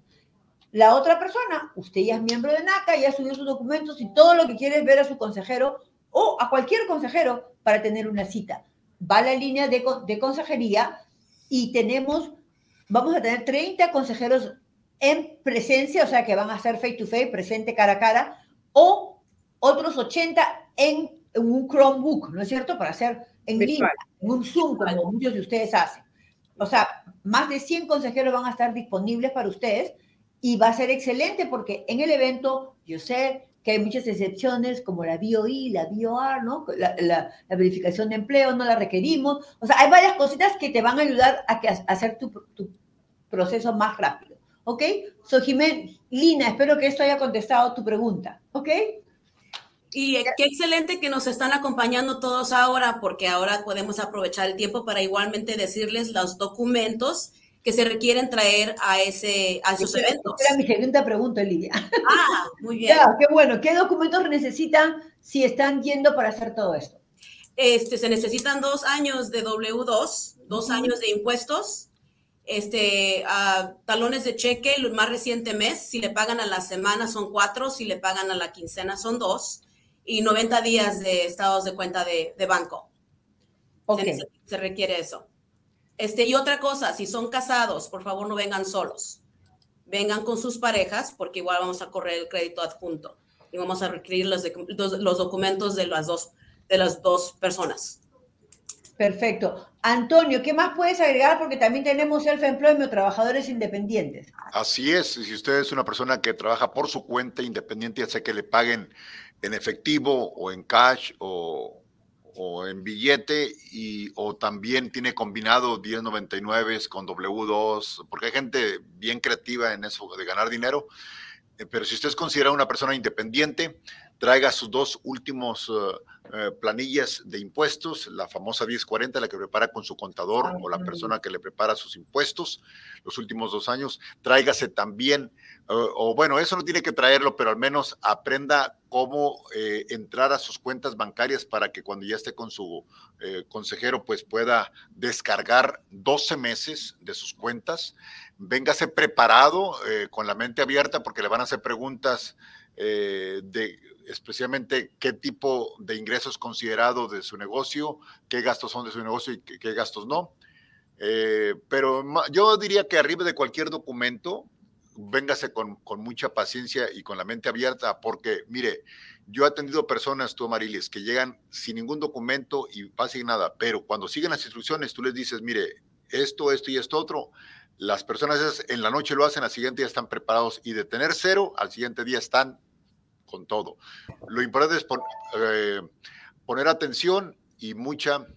La otra persona, usted ya es miembro de NACA, ya subió sus documentos y todo lo que quiere es ver a su consejero o a cualquier consejero para tener una cita. Va a la línea de, de consejería y tenemos, vamos a tener 30 consejeros en presencia, o sea que van a ser face to face, presente cara a cara, o otros 80 en, un Chromebook, ¿no es cierto? Para hacer en línea, en un Zoom, como muchos de ustedes hacen. O sea, más de 100 consejeros van a estar disponibles para ustedes y va a ser excelente porque en el evento, yo sé que hay muchas excepciones como la BOI, la BOR, ¿no? La, verificación de empleo, no la requerimos. O sea, hay varias cositas que te van a ayudar a, que, a hacer tu, tu, proceso más rápido. ¿Ok? So, Jiménez, Lina, espero que esto haya contestado tu pregunta. ¿Ok? Y qué excelente que nos están acompañando todos ahora, porque ahora podemos aprovechar el tiempo para igualmente decirles los documentos que se requieren traer a, ese, a esos eventos. Era mi segunda pregunta, Lidia. Ah, muy bien. qué bueno. ¿Qué documentos necesitan si están yendo para hacer todo esto? Este, se necesitan dos años de W2, dos años de impuestos, este, talones de cheque, el más reciente mes, si le pagan a la semana son cuatro, si le pagan a la quincena son dos, y 90 días de estados de cuenta de, banco. Okay. se requiere eso. Este, y otra cosa, si son casados, por favor no vengan solos. Vengan con sus parejas porque igual vamos a correr el crédito adjunto y vamos a requerir los, los documentos de las, dos, de las dos personas. Perfecto. Antonio, ¿qué más puedes agregar? Porque también tenemos self-employment, trabajadores independientes. Así es, si usted es una persona que trabaja por su cuenta independiente, ya sea que le paguen en efectivo o en cash o, o en billete y o también tiene combinado 1099 con W2, porque hay gente bien creativa en eso de ganar dinero. Eh, pero si usted es considerado una persona independiente, traiga sus dos últimos eh, eh, planillas de impuestos, la famosa 1040, la que prepara con su contador ah, o la persona que le prepara sus impuestos los últimos dos años. Tráigase también, o bueno, eso no tiene que traerlo, pero al menos aprenda cómo entrar a sus cuentas bancarias para que cuando ya esté con su consejero, pues pueda descargar 12 meses de sus cuentas. Véngase preparado, con la mente abierta, porque le van a hacer preguntas de especialmente qué tipo de ingresos considerado de su negocio, qué gastos son de su negocio y qué, gastos no. Eh, pero yo diría que arriba de cualquier documento, véngase con, mucha paciencia y con la mente abierta, porque mire, yo he atendido personas, tú Marilis, que llegan sin ningún documento y pasen nada, pero cuando siguen las instrucciones, tú les dices, mire, esto, esto y esto otro, las personas en la noche lo hacen, al siguiente día están preparados y de tener cero, al siguiente día están con todo. Lo importante es eh, poner atención y mucha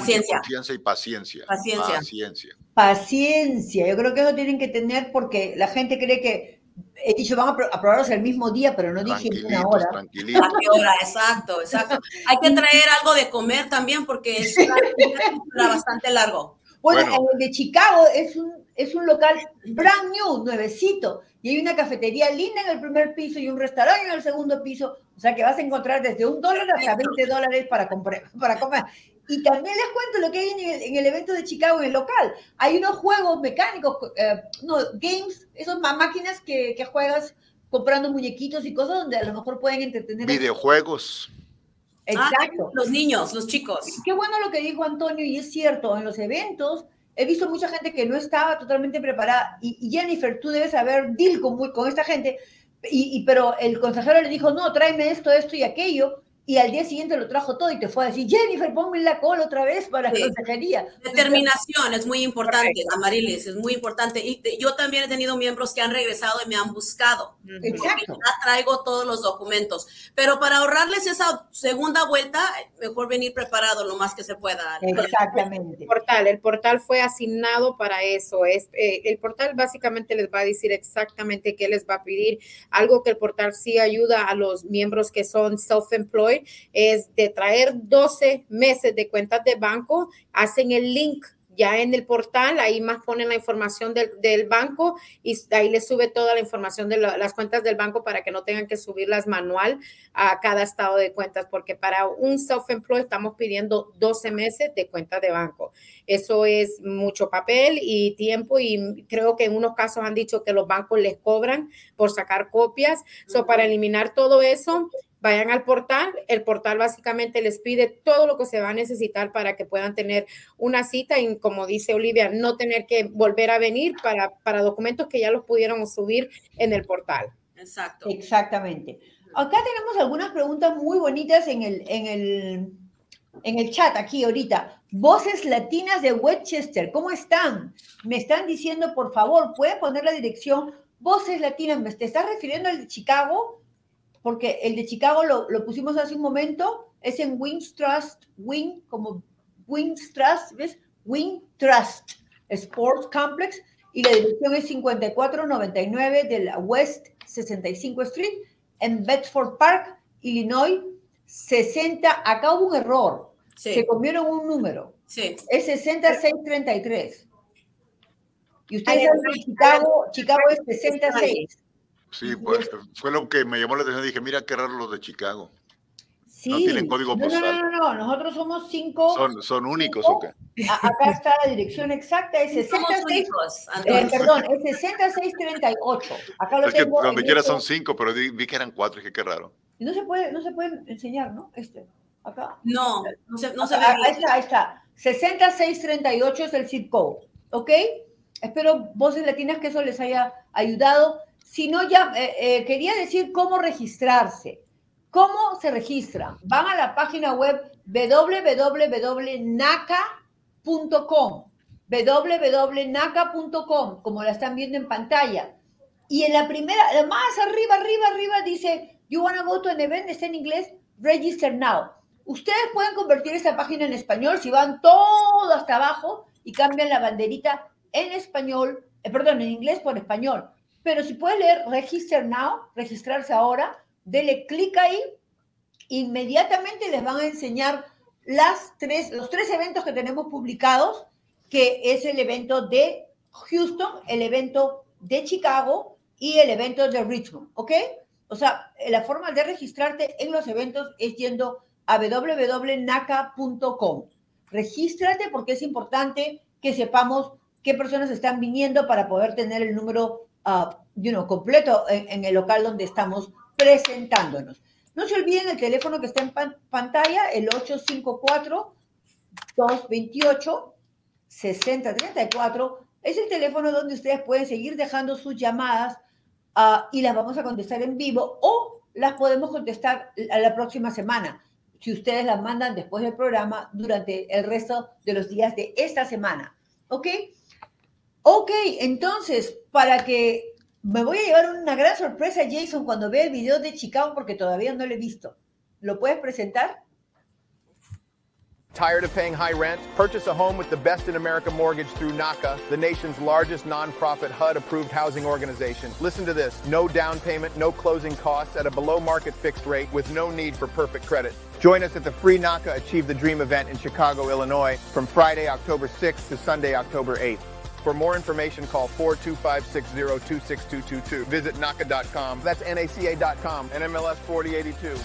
paciencia. confianza y paciencia. Paciencia. Paciencia. Paciencia. Yo creo que eso tienen que tener porque la gente cree que he dicho, van a aprobarlos el mismo día, pero no dije una hora. ¿A qué hora? Exacto, exacto. Hay que traer algo de comer también porque es bastante largo. Bueno, el de Chicago es un, es un local brand new, nuevecito, y hay una cafetería linda en el primer piso y un restaurante en el segundo piso, o sea que vas a encontrar desde un dólar hasta 20 dólares para, comprar, para comer. Y también les cuento lo que hay en el, evento de Chicago, en el local. Hay unos juegos mecánicos, eh, no, games, esas máquinas que, que juegas comprando muñequitos y cosas donde a lo mejor pueden entretener. Videojuegos. Exacto. los niños, los chicos. Qué bueno lo que dijo Antonio, y es cierto, en los eventos he visto mucha gente que no estaba totalmente preparada. Y, Jennifer, tú debes saber deal con, con esta gente, y, pero el consejero le dijo, no, tráeme esto, esto y aquello y al día siguiente lo trajo todo y te fue a decir, Jennifer, ponme la cola otra vez para la consejería. Determinación es muy importante, Amarilis, es muy importante. Y yo también he tenido miembros que han regresado y me han buscado. Exacto. Ya traigo todos los documentos. Pero para ahorrarles esa segunda vuelta, mejor venir preparado lo más que se pueda. Exactamente. El portal, el portal fue asignado para eso. Es, eh, el portal básicamente les va a decir exactamente qué les va a pedir. Algo que el portal sí ayuda a los miembros que son self-employed es de traer 12 meses de cuentas de banco, hacen el link ya en el portal, ahí más ponen la información del, del banco y ahí les sube toda la información de las cuentas del banco para que no tengan que subirlas manual a cada estado de cuentas, porque para un self-employed estamos pidiendo 12 meses de cuenta de banco. Eso es mucho papel y tiempo y creo que en unos casos han dicho que los bancos les cobran por sacar copias. So, para eliminar todo eso, vayan al portal. El portal básicamente les pide todo lo que se va a necesitar para que puedan tener una cita y, como dice Olivia, no tener que volver a venir para, para documentos que ya los pudieron subir en el portal. Exacto. Exactamente. Acá tenemos algunas preguntas muy bonitas en el, en el, en el chat aquí ahorita. Voces latinas de Westchester, ¿cómo están? Me están diciendo, por favor, ¿puede poner la dirección? Voces latinas, ¿me te estás refiriendo al de Chicago? Porque el de Chicago lo, lo pusimos hace un momento, es en Wings Trust, Wing, como Wings Trust, ¿ves? Wing Trust Sports Complex, y la dirección es 5499 de la West 65 Street en Bedford Park, Illinois, 60. Acá hubo un error. Se comieron un número. Sí. Es 6633. Y ustedes saben que Chicago, Chicago es 66. Sí, pues, fue lo que me llamó la atención. Dije, mira qué raro los de Chicago. No tienen código postal. No, no, no, nosotros somos cinco. ¿Son, son únicos o qué? Acá está la dirección exacta, es 66. Eh, perdón, es 6638. Acá lo es tengo. Que donde quiera son cinco, pero vi que eran cuatro, dije qué raro. No se puede, no se puede enseñar, ¿no? Este, acá. No, no se, no se ve. Ahí está, ahí está. 6638 es el zip code, ¿ok? Espero voces latinas que eso les haya ayudado. Si no, ya eh, eh, quería decir cómo registrarse. ¿Cómo se registra? Van a la página web www.naca.com, www.naca.com, como la están viendo en pantalla. Y en la primera, más arriba, arriba, arriba dice, you wanna go to an event, está en inglés, register now. Ustedes pueden convertir esta página en español si van todo hasta abajo y cambian la banderita en español, eh, perdón, en inglés por español. Pero si pueden leer register now, registrarse ahora, dele clic ahí, inmediatamente les van a enseñar las tres, los tres eventos que tenemos publicados, que es el evento de Houston, el evento de Chicago y el evento de Richmond, ¿ok? O sea, la forma de registrarte en los eventos es yendo a www.naca.com. Regístrate porque es importante que sepamos qué personas están viniendo para poder tener el número uh, completo en el local donde estamos presentándonos. No se olviden el teléfono que está en pantalla, el 854-228-6034. Es el teléfono donde ustedes pueden seguir dejando sus llamadas uh, y las vamos a contestar en vivo o las podemos contestar a la próxima semana, si ustedes las mandan después del programa durante el resto de los días de esta semana. ¿Ok? Ok, entonces, para que me voy a llevar una gran sorpresa, Jason, cuando vea el video de Chicago, porque todavía no lo he visto. ¿Lo puedes presentar? Tired of paying high rent? Purchase a home with the best in America mortgage through NACA, the nation's largest nonprofit HUD approved housing organization. Listen to this no down payment, no closing costs at a below market fixed rate with no need for perfect credit. Join us at the free NACA Achieve the Dream event in Chicago, Illinois from Friday, October 6th to Sunday, October 8th. For more information, call 425-602-26222. Visit NACA.com. That's NACA.com. NMLS 4082.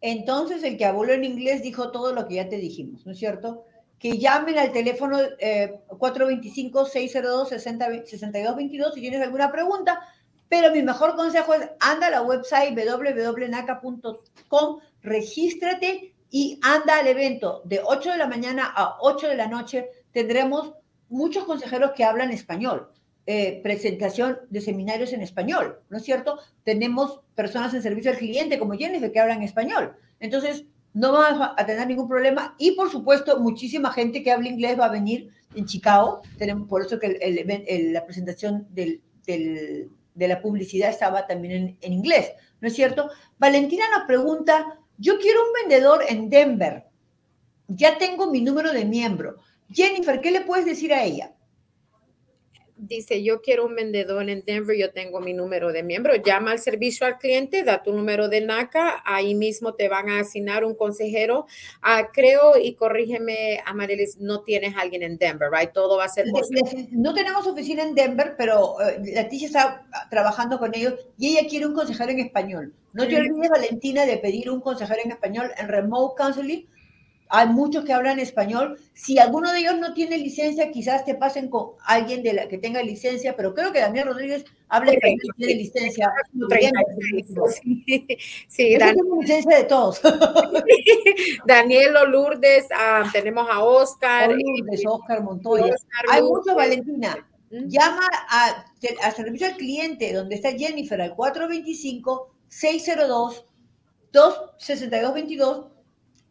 Entonces, el que habló en inglés dijo todo lo que ya te dijimos, ¿no es cierto? Que llamen al teléfono eh, 425-602-6222 si tienes alguna pregunta. Pero mi mejor consejo es anda a la website www.naca.com, regístrate y anda al evento de 8 de la mañana a 8 de la noche. Tendremos muchos consejeros que hablan español, eh, presentación de seminarios en español, ¿no es cierto? Tenemos personas en servicio al cliente como Jennifer que hablan español. Entonces, no vamos a tener ningún problema. Y por supuesto, muchísima gente que habla inglés va a venir en Chicago. Tenemos, por eso que la presentación de la publicidad estaba también en inglés, ¿no es cierto? Valentina nos pregunta yo quiero un vendedor en Denver. Ya tengo mi número de miembro. Jennifer, ¿qué le puedes decir a ella? Dice, yo quiero un vendedor en Denver, yo tengo mi número de miembro, llama al servicio al cliente, da tu número de NACA, ahí mismo te van a asignar un consejero. Ah, creo, y corrígeme, Amarilis, no tienes alguien en Denver, ¿right? Todo va a ser... No tenemos oficina en Denver, pero uh, la Tisha está trabajando con ellos y ella quiere un consejero en español. No te olvides, Valentina, de pedir un consejero en español en Remote Counseling hay muchos que hablan español. Si alguno de ellos no tiene licencia, quizás te pasen con alguien de la que tenga licencia, pero creo que Daniel Rodríguez habla español y tiene licencia. Sí, Daniel. licencia de todos. Daniel Lourdes, ah, tenemos a Oscar. Lourdes, Oscar Montoya. hay muchos, Valentina. Llama a, a servicio al cliente, donde está Jennifer, al 425 602 26222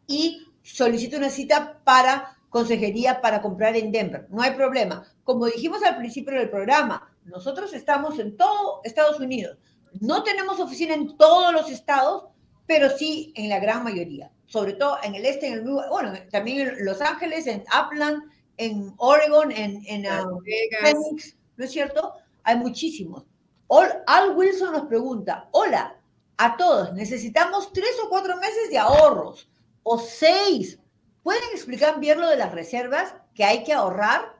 y solicita una cita para consejería para comprar en Denver. No hay problema. Como dijimos al principio del programa, nosotros estamos en todo Estados Unidos. No tenemos oficina en todos los estados, pero sí en la gran mayoría. Sobre todo en el este, en el bueno, también en Los Ángeles, en Upland, en Oregon, en, en uh, Phoenix, ¿no es cierto? Hay muchísimos. Al Wilson nos pregunta, hola, a todos, necesitamos tres o cuatro meses de ahorros o seis. ¿Pueden explicar bien lo de las reservas que hay que ahorrar?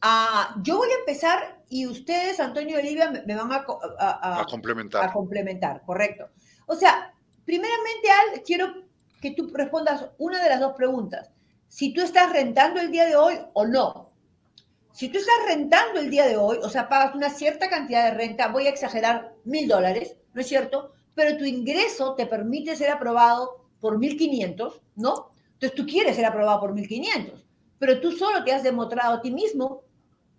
Ah, yo voy a empezar y ustedes, Antonio y Olivia, me, van a, a, complementar. A complementar, correcto. O sea, primeramente, Al, quiero que tú respondas una de las dos preguntas. Si tú estás rentando el día de hoy o no. Si tú estás rentando el día de hoy, o sea, pagas una cierta cantidad de renta, voy a exagerar mil dólares, ¿no es cierto? Pero tu ingreso te permite ser aprobado por 1.500, ¿no? Entonces tú quieres ser aprobado por 1.500, pero tú solo te has demostrado a ti mismo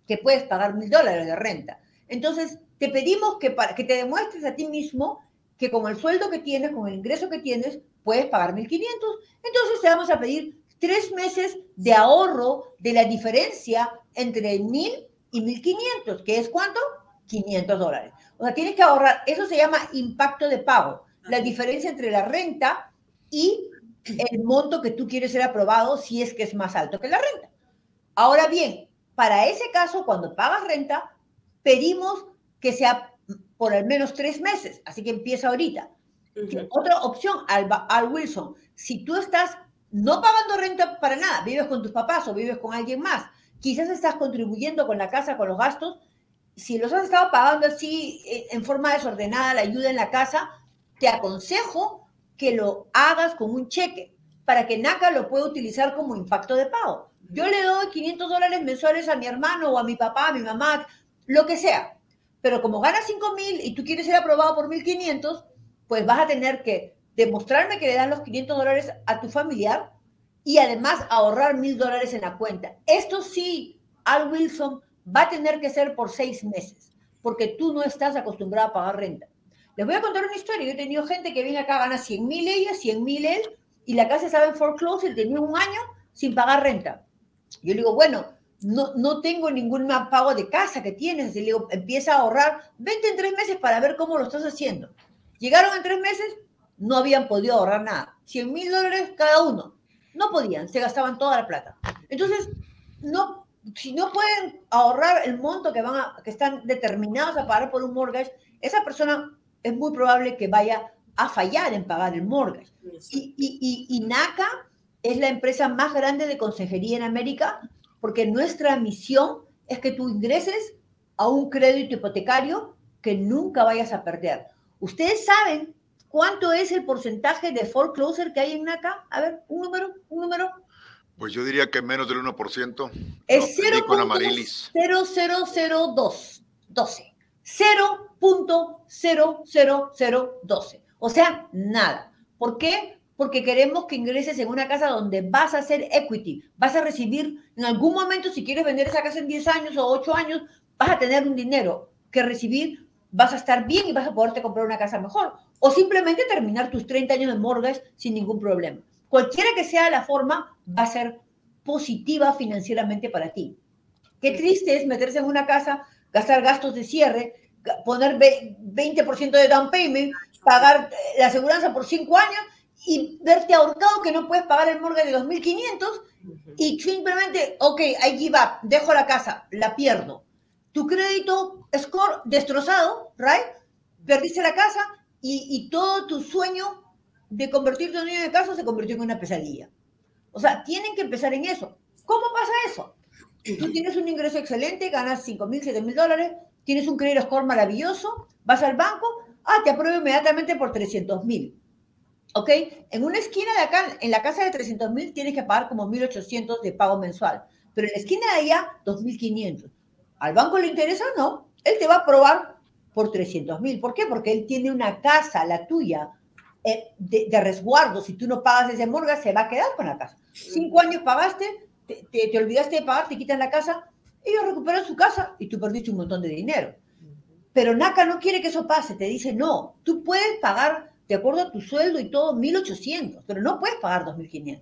que puedes pagar 1.000 dólares de renta. Entonces te pedimos que, para, que te demuestres a ti mismo que con el sueldo que tienes, con el ingreso que tienes, puedes pagar 1.500. Entonces te vamos a pedir tres meses de ahorro de la diferencia entre 1.000 y 1.500, que es cuánto? 500 dólares. O sea, tienes que ahorrar, eso se llama impacto de pago, la diferencia entre la renta y el monto que tú quieres ser aprobado si es que es más alto que la renta. Ahora bien, para ese caso, cuando pagas renta, pedimos que sea por al menos tres meses, así que empieza ahorita. Otra opción, al, al Wilson, si tú estás no pagando renta para nada, vives con tus papás o vives con alguien más, quizás estás contribuyendo con la casa, con los gastos, si los has estado pagando así eh, en forma desordenada, la ayuda en la casa, te aconsejo que lo hagas con un cheque para que NACA lo pueda utilizar como impacto de pago. Yo le doy 500 dólares mensuales a mi hermano o a mi papá, a mi mamá, lo que sea. Pero como ganas 5 mil y tú quieres ser aprobado por 1.500, pues vas a tener que demostrarme que le das los 500 dólares a tu familiar y además ahorrar mil dólares en la cuenta. Esto sí, Al Wilson va a tener que ser por seis meses, porque tú no estás acostumbrado a pagar renta. Les voy a contar una historia. Yo he tenido gente que viene acá, gana 100 mil ella, 100 mil él, y la casa estaba en foreclosure, tenía un año sin pagar renta. Yo le digo, bueno, no, no tengo ningún pago de casa que tienes. Y le digo, empieza a ahorrar, vente en tres meses para ver cómo lo estás haciendo. Llegaron en tres meses, no habían podido ahorrar nada. 100 mil dólares cada uno. No podían, se gastaban toda la plata. Entonces, no, si no pueden ahorrar el monto que, van a, que están determinados a pagar por un mortgage, esa persona es muy probable que vaya a fallar en pagar el mortgage. Y, y, y, NACA es la empresa más grande de consejería en América porque nuestra misión es que tú ingreses a un crédito hipotecario que nunca vayas a perder. ¿Ustedes saben cuánto es el porcentaje de foreclosure que hay en NACA? A ver, un número, un número. Pues yo diría que menos del 1%. Es 0.00002, 12. 0.00012. O sea, nada. ¿Por qué? Porque queremos que ingreses en una casa donde vas a hacer equity, vas a recibir en algún momento, si quieres vender esa casa en 10 años o 8 años, vas a tener un dinero que recibir, vas a estar bien y vas a poderte comprar una casa mejor. O simplemente terminar tus 30 años de mortgage sin ningún problema. Cualquiera que sea la forma, va a ser positiva financieramente para ti. Qué triste es meterse en una casa gastar gastos de cierre, poner 20% de down payment, pagar la aseguranza por 5 años y verte ahorcado que no puedes pagar el mortgage de 2.500 y simplemente, ok, I give up, dejo la casa, la pierdo. Tu crédito score destrozado, right? Perdiste la casa y, y todo tu sueño de convertirte en un niño de casa se convirtió en una pesadilla. O sea, tienen que empezar en eso. ¿Cómo pasa eso? Tú tienes un ingreso excelente, ganas 5 mil, 7 mil dólares, tienes un crédito score maravilloso, vas al banco, ah, te apruebo inmediatamente por 300 mil. ¿Ok? En una esquina de acá, en la casa de 300 mil, tienes que pagar como 1.800 de pago mensual. Pero en la esquina de allá, 2.500. ¿Al banco le interesa o no? Él te va a aprobar por 300 mil. ¿Por qué? Porque él tiene una casa, la tuya, eh, de, resguardo. Si tú no pagas ese mortgage, se va a quedar con la casa. Cinco años pagaste, te, te, te olvidaste de pagar, te quitan la casa, ellos recuperan su casa y tú perdiste un montón de dinero. Pero NACA no quiere que eso pase, te dice, no, tú puedes pagar de acuerdo a tu sueldo y todo 1.800, pero no puedes pagar 2.500.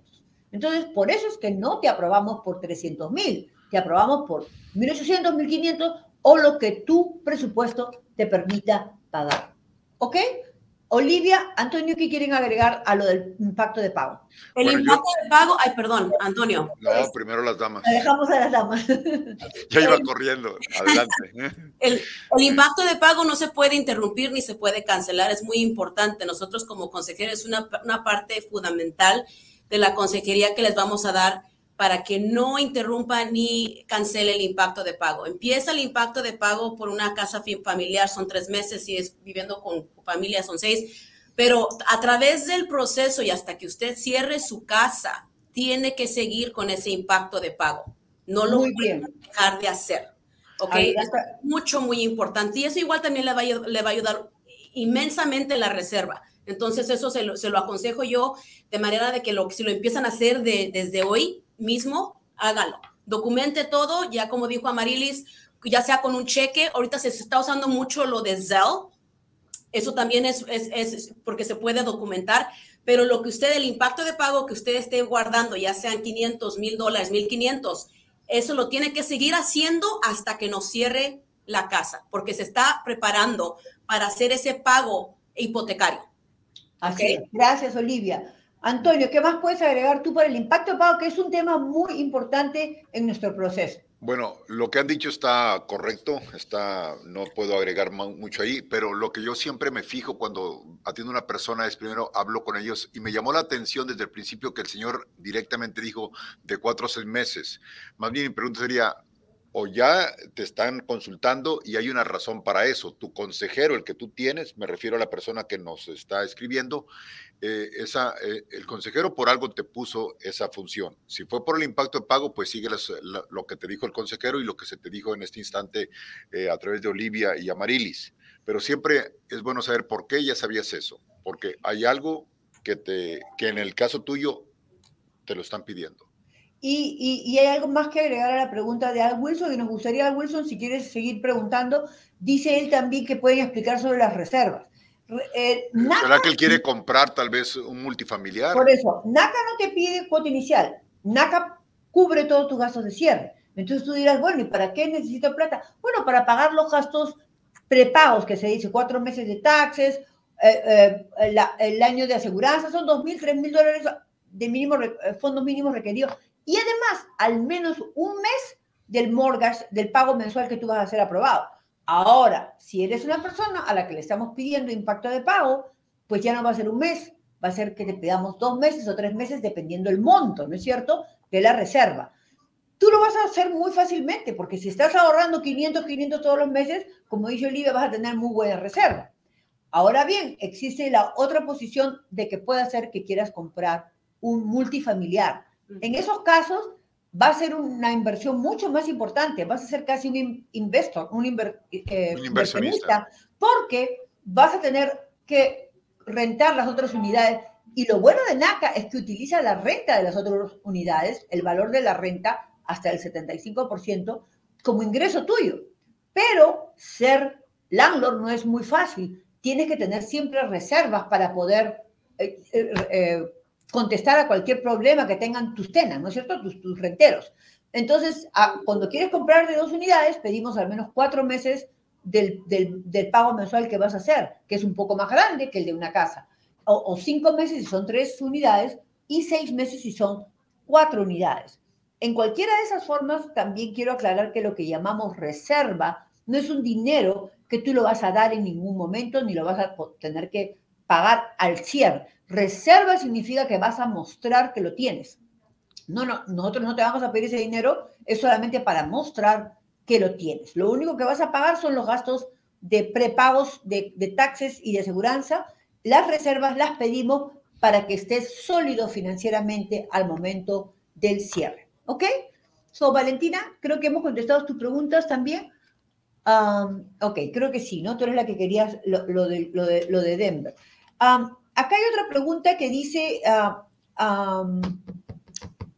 Entonces, por eso es que no te aprobamos por 300.000, te aprobamos por 1.800, 1.500 o lo que tu presupuesto te permita pagar. ¿Ok? Olivia, Antonio, ¿qué quieren agregar a lo del impacto de pago? El impacto de pago, ay, perdón, Antonio. No, primero las damas. dejamos a las damas. Ya iba corriendo, adelante. El, el, impacto de pago no se puede interrumpir ni se puede cancelar, es muy importante. Nosotros como consejeros es una, una parte fundamental de la consejería que les vamos a dar para que no interrumpa ni cancele el impacto de pago. Empieza el impacto de pago por una casa familiar, son tres meses, si es viviendo con familia son seis, pero a través del proceso y hasta que usted cierre su casa, tiene que seguir con ese impacto de pago. No lo puede dejar de hacer. ¿Ok? Es mucho, muy importante. Y eso igual también le va a, le va a ayudar inmensamente la reserva. Entonces, eso se lo, se lo, aconsejo yo de manera de que lo, si lo empiezan a hacer de, desde hoy, mismo, hágalo. Documente todo, ya como dijo Amarilis, ya sea con un cheque, ahorita se está usando mucho lo de Zelle, eso también es, es, es, porque se puede documentar, pero lo que usted, el impacto de pago que usted esté guardando, ya sean 500, mil dólares, 1500, eso lo tiene que seguir haciendo hasta que nos cierre la casa, porque se está preparando para hacer ese pago hipotecario. Así Gracias, Olivia. Antonio, ¿qué más puedes agregar tú para el impacto de pago, que es un tema muy importante en nuestro proceso? Bueno, lo que han dicho está correcto, está, no puedo agregar mucho ahí, pero lo que yo siempre me fijo cuando atiendo a una persona es primero hablo con ellos y me llamó la atención desde el principio que el señor directamente dijo de cuatro a seis meses. Más bien mi pregunta sería, o ya te están consultando y hay una razón para eso. Tu consejero, el que tú tienes, me refiero a la persona que nos está escribiendo, eh, eh, el consejero por algo te puso esa función. Si fue por el impacto de pago, pues sigue lo que te dijo el consejero y lo que se te dijo en este instante eh, a través de Olivia y Amarilis. Pero siempre es bueno saber por qué ya sabías eso, porque hay algo que, te, que en el caso tuyo te lo están pidiendo. Y, y, hay algo más que agregar a la pregunta de Al Wilson, y nos gustaría, Al Wilson, si quieres seguir preguntando, dice él también que pueden explicar sobre las reservas. Eh, ¿Será que él quiere comprar tal vez un multifamiliar? Por eso, NACA no te pide cuota inicial. NACA cubre todos tus gastos de cierre. Entonces tú dirás, bueno, ¿y para qué necesito plata? Bueno, para pagar los gastos prepagos, que se dice cuatro meses de taxes, eh, eh, el año de aseguranza, son dos mil, tres mil dólares de mínimo, fondos mínimos requeridos. Y además, al menos un mes del mortgage, del pago mensual que tú vas a hacer aprobado. Ahora, si eres una persona a la que le estamos pidiendo impacto de pago, pues ya no va a ser un mes, va a ser que te pidamos dos meses o tres meses dependiendo el monto, ¿no es cierto?, de la reserva. Tú lo vas a hacer muy fácilmente, porque si estás ahorrando 500, 500 todos los meses, como dice Olivia, vas a tener muy buena reserva. Ahora bien, existe la otra posición de que puede ser que quieras comprar un multifamiliar. En esos casos, va a ser una inversión mucho más importante, vas a ser casi un investor, un, eh, inversionista, porque vas a tener que rentar las otras unidades. Y lo bueno de NACA es que utiliza la renta de las otras unidades, el valor de la renta hasta el 75% como ingreso tuyo. Pero ser landlord no es muy fácil. Tienes que tener siempre reservas para poder eh, eh, contestar a cualquier problema que tengan tus tenas, ¿no es cierto? Tus, tus renteros. Entonces, cuando quieres comprar de dos unidades, pedimos al menos cuatro meses del, del, pago mensual que vas a hacer, que es un poco más grande que el de una casa. O, o, cinco meses si son tres unidades y seis meses si son cuatro unidades. En cualquiera de esas formas, también quiero aclarar que lo que llamamos reserva no es un dinero que tú lo vas a dar en ningún momento ni lo vas a tener que pagar al cierre. Reserva significa que vas a mostrar que lo tienes. No, no, nosotros no te vamos a pedir ese dinero, es solamente para mostrar que lo tienes. Lo único que vas a pagar son los gastos de prepagos de, de taxes y de seguridad. Las reservas las pedimos para que estés sólido financieramente al momento del cierre. ¿Ok? So, Valentina, creo que hemos contestado tus preguntas también. ok, creo que sí, ¿no? Tú eres la que querías lo, de, lo, de, Denver. Acá hay otra pregunta que dice uh,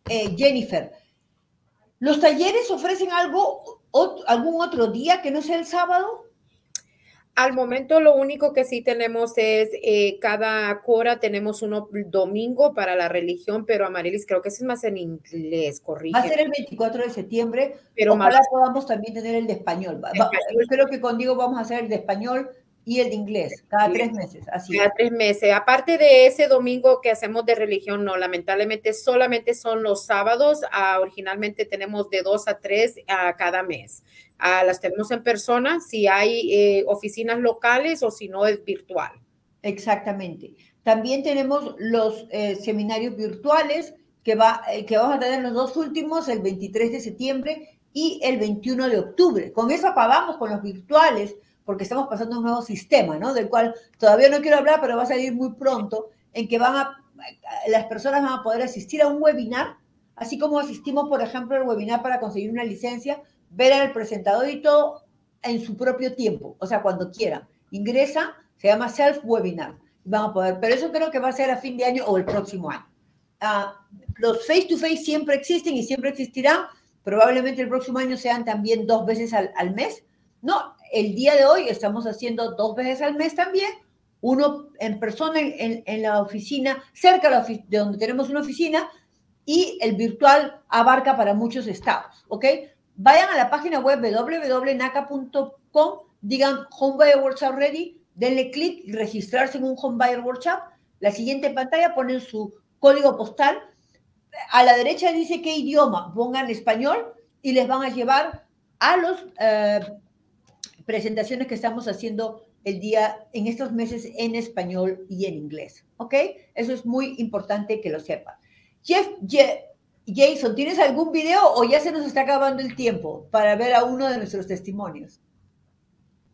eh, Jennifer. ¿Los talleres ofrecen algo, algún otro día que no sea el sábado? Al momento lo único que sí tenemos es eh, cada cora tenemos uno domingo para la religión, pero Amarilis creo que ese es más en inglés, corrijo. Va a ser el 24 de septiembre, pero ojalá podamos también tener el de español. Yo creo que contigo vamos a hacer el de español y el de inglés, cada tres meses. Así cada tres meses. Aparte de ese domingo que hacemos de religión, no, lamentablemente solamente son los sábados. Ah, originalmente tenemos de dos a tres a cada mes. Ah, las tenemos en persona, si hay eh, oficinas locales o si no es virtual. Exactamente. También tenemos los eh, seminarios virtuales que, va, eh, que vamos a tener los dos últimos, el 23 de septiembre y el 21 de octubre. Con eso acabamos con los virtuales porque estamos pasando un nuevo sistema, ¿no? Del cual todavía no quiero hablar, pero va a salir muy pronto, en que van a, las personas van a poder asistir a un webinar, así como asistimos, por ejemplo, al webinar para conseguir una licencia, ver al presentador y todo en su propio tiempo, o sea, cuando quieran. Ingresa, se llama self-webinar, van a poder, pero eso creo que va a ser a fin de año o el próximo año. Ah, los face-to-face siempre existen y siempre existirán, probablemente el próximo año sean también dos veces al, al mes, no, el día de hoy estamos haciendo dos veces al mes también, uno en persona en, la oficina, cerca de, donde tenemos una oficina, y el virtual abarca para muchos estados, ¿ok? Vayan a la página web www.naca.com, digan Home Buyer Workshop Ready, denle clic y registrarse en un Home Buyer Workshop. La siguiente pantalla ponen su código postal. A la derecha dice qué idioma, pongan español y les van a llevar a los eh, presentaciones que estamos haciendo el día en estos meses en español y en inglés. ¿Ok? Eso es muy importante que lo sepan. Jeff, Jason, ¿tienes algún video o ya se nos está acabando el tiempo para ver a uno de nuestros testimonios?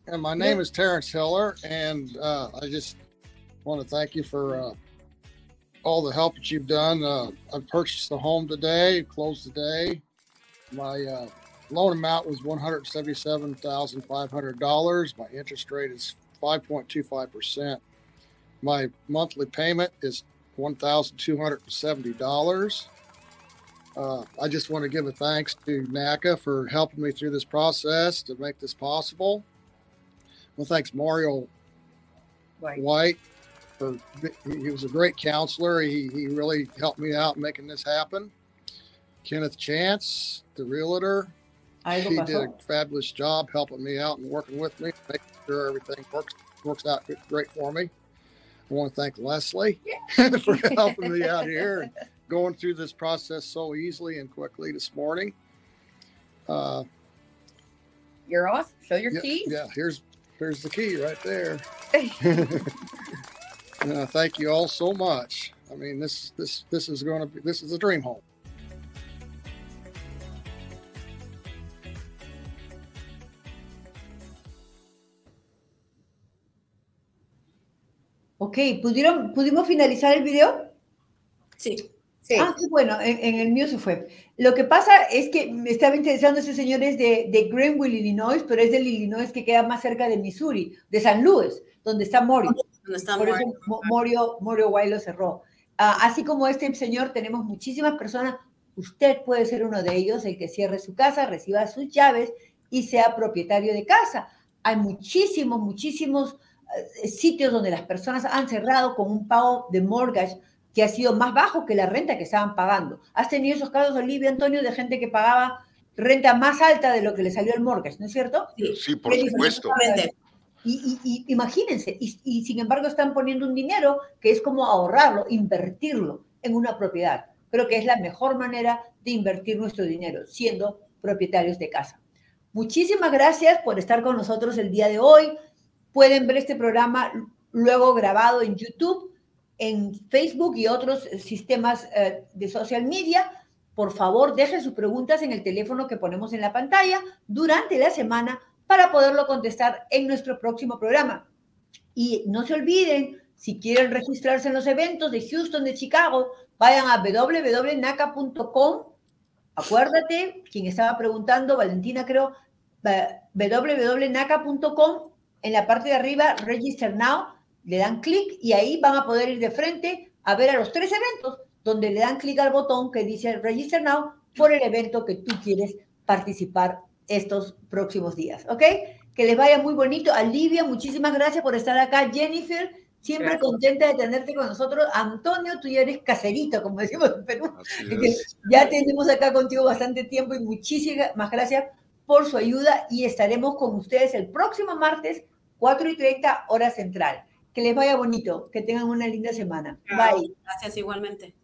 And my name is Terrence Hiller, and uh, I just want to thank you for uh, all the help that you've done. Uh, I've purchased a home today, closed today. My uh, loan amount was $177,500. My interest rate is 5.25%. My monthly payment is $1,270. Uh, I just want to give a thanks to NACA for helping me through this process to make this possible. Well, thanks Mario White, White for he was a great counselor. He, he really helped me out making this happen. Kenneth Chance, the realtor, Algo she pasó. did a fabulous job helping me out and working with me, making sure everything works works out great for me. I want to thank Leslie for helping me out here and going through this process so easily and quickly this morning. Uh, You're off. Show your yeah, key. Yeah, here's here's the key right there. uh, thank you all so much. I mean, this this this is going to be this is a dream home. Ok, ¿pudieron, ¿pudimos finalizar el video? Sí. sí. Ah, qué bueno, en, el mío se fue. Lo que pasa es que me estaba interesando, ese señor es de, de Greenville, Illinois, pero es del Illinois que queda más cerca de Missouri, de San Luis, donde está Morio. Donde está Por eso Morio, Morio lo cerró. Ah, así como este señor, tenemos muchísimas personas. Usted puede ser uno de ellos, el que cierre su casa, reciba sus llaves y sea propietario de casa. Hay muchísimos, muchísimos sitios donde las personas han cerrado con un pago de mortgage que ha sido más bajo que la renta que estaban pagando. ¿Has tenido esos casos, Olivia Antonio, de gente que pagaba renta más alta de lo que le salió el mortgage, ¿no es cierto? Sí, por supuesto. Y, imagínense, y, sin embargo están poniendo un dinero que es como ahorrarlo, invertirlo en una propiedad. Creo que es la mejor manera de invertir nuestro dinero, siendo propietarios de casa. Muchísimas gracias por estar con nosotros el día de hoy. Pueden ver este programa luego grabado en YouTube, en Facebook y otros sistemas eh, de social media. Por favor, dejen sus preguntas en el teléfono que ponemos en la pantalla durante la semana para poderlo contestar en nuestro próximo programa. Y no se olviden Si quieren registrarse en los eventos de Houston, de Chicago, vayan a www.naca.com. Acuérdate, quien estaba preguntando, Valentina creo, www.naca.com, en la parte de arriba, Register Now, le dan clic y ahí van a poder ir de frente a ver a los tres eventos, donde le dan clic al botón que dice Register Now por el evento que tú quieres participar estos próximos días, ¿ok? Que les vaya muy bonito. Alivia, muchísimas gracias por estar acá. Jennifer, siempre contenta de tenerte con nosotros. Antonio, tú ya eres caserito, como decimos en Perú. Ya tenemos acá contigo bastante tiempo y muchísimas gracias por su ayuda y estaremos con ustedes el próximo martes, 4 y 30 hora central. Que les vaya bonito, que tengan una linda semana. Bye. Gracias igualmente.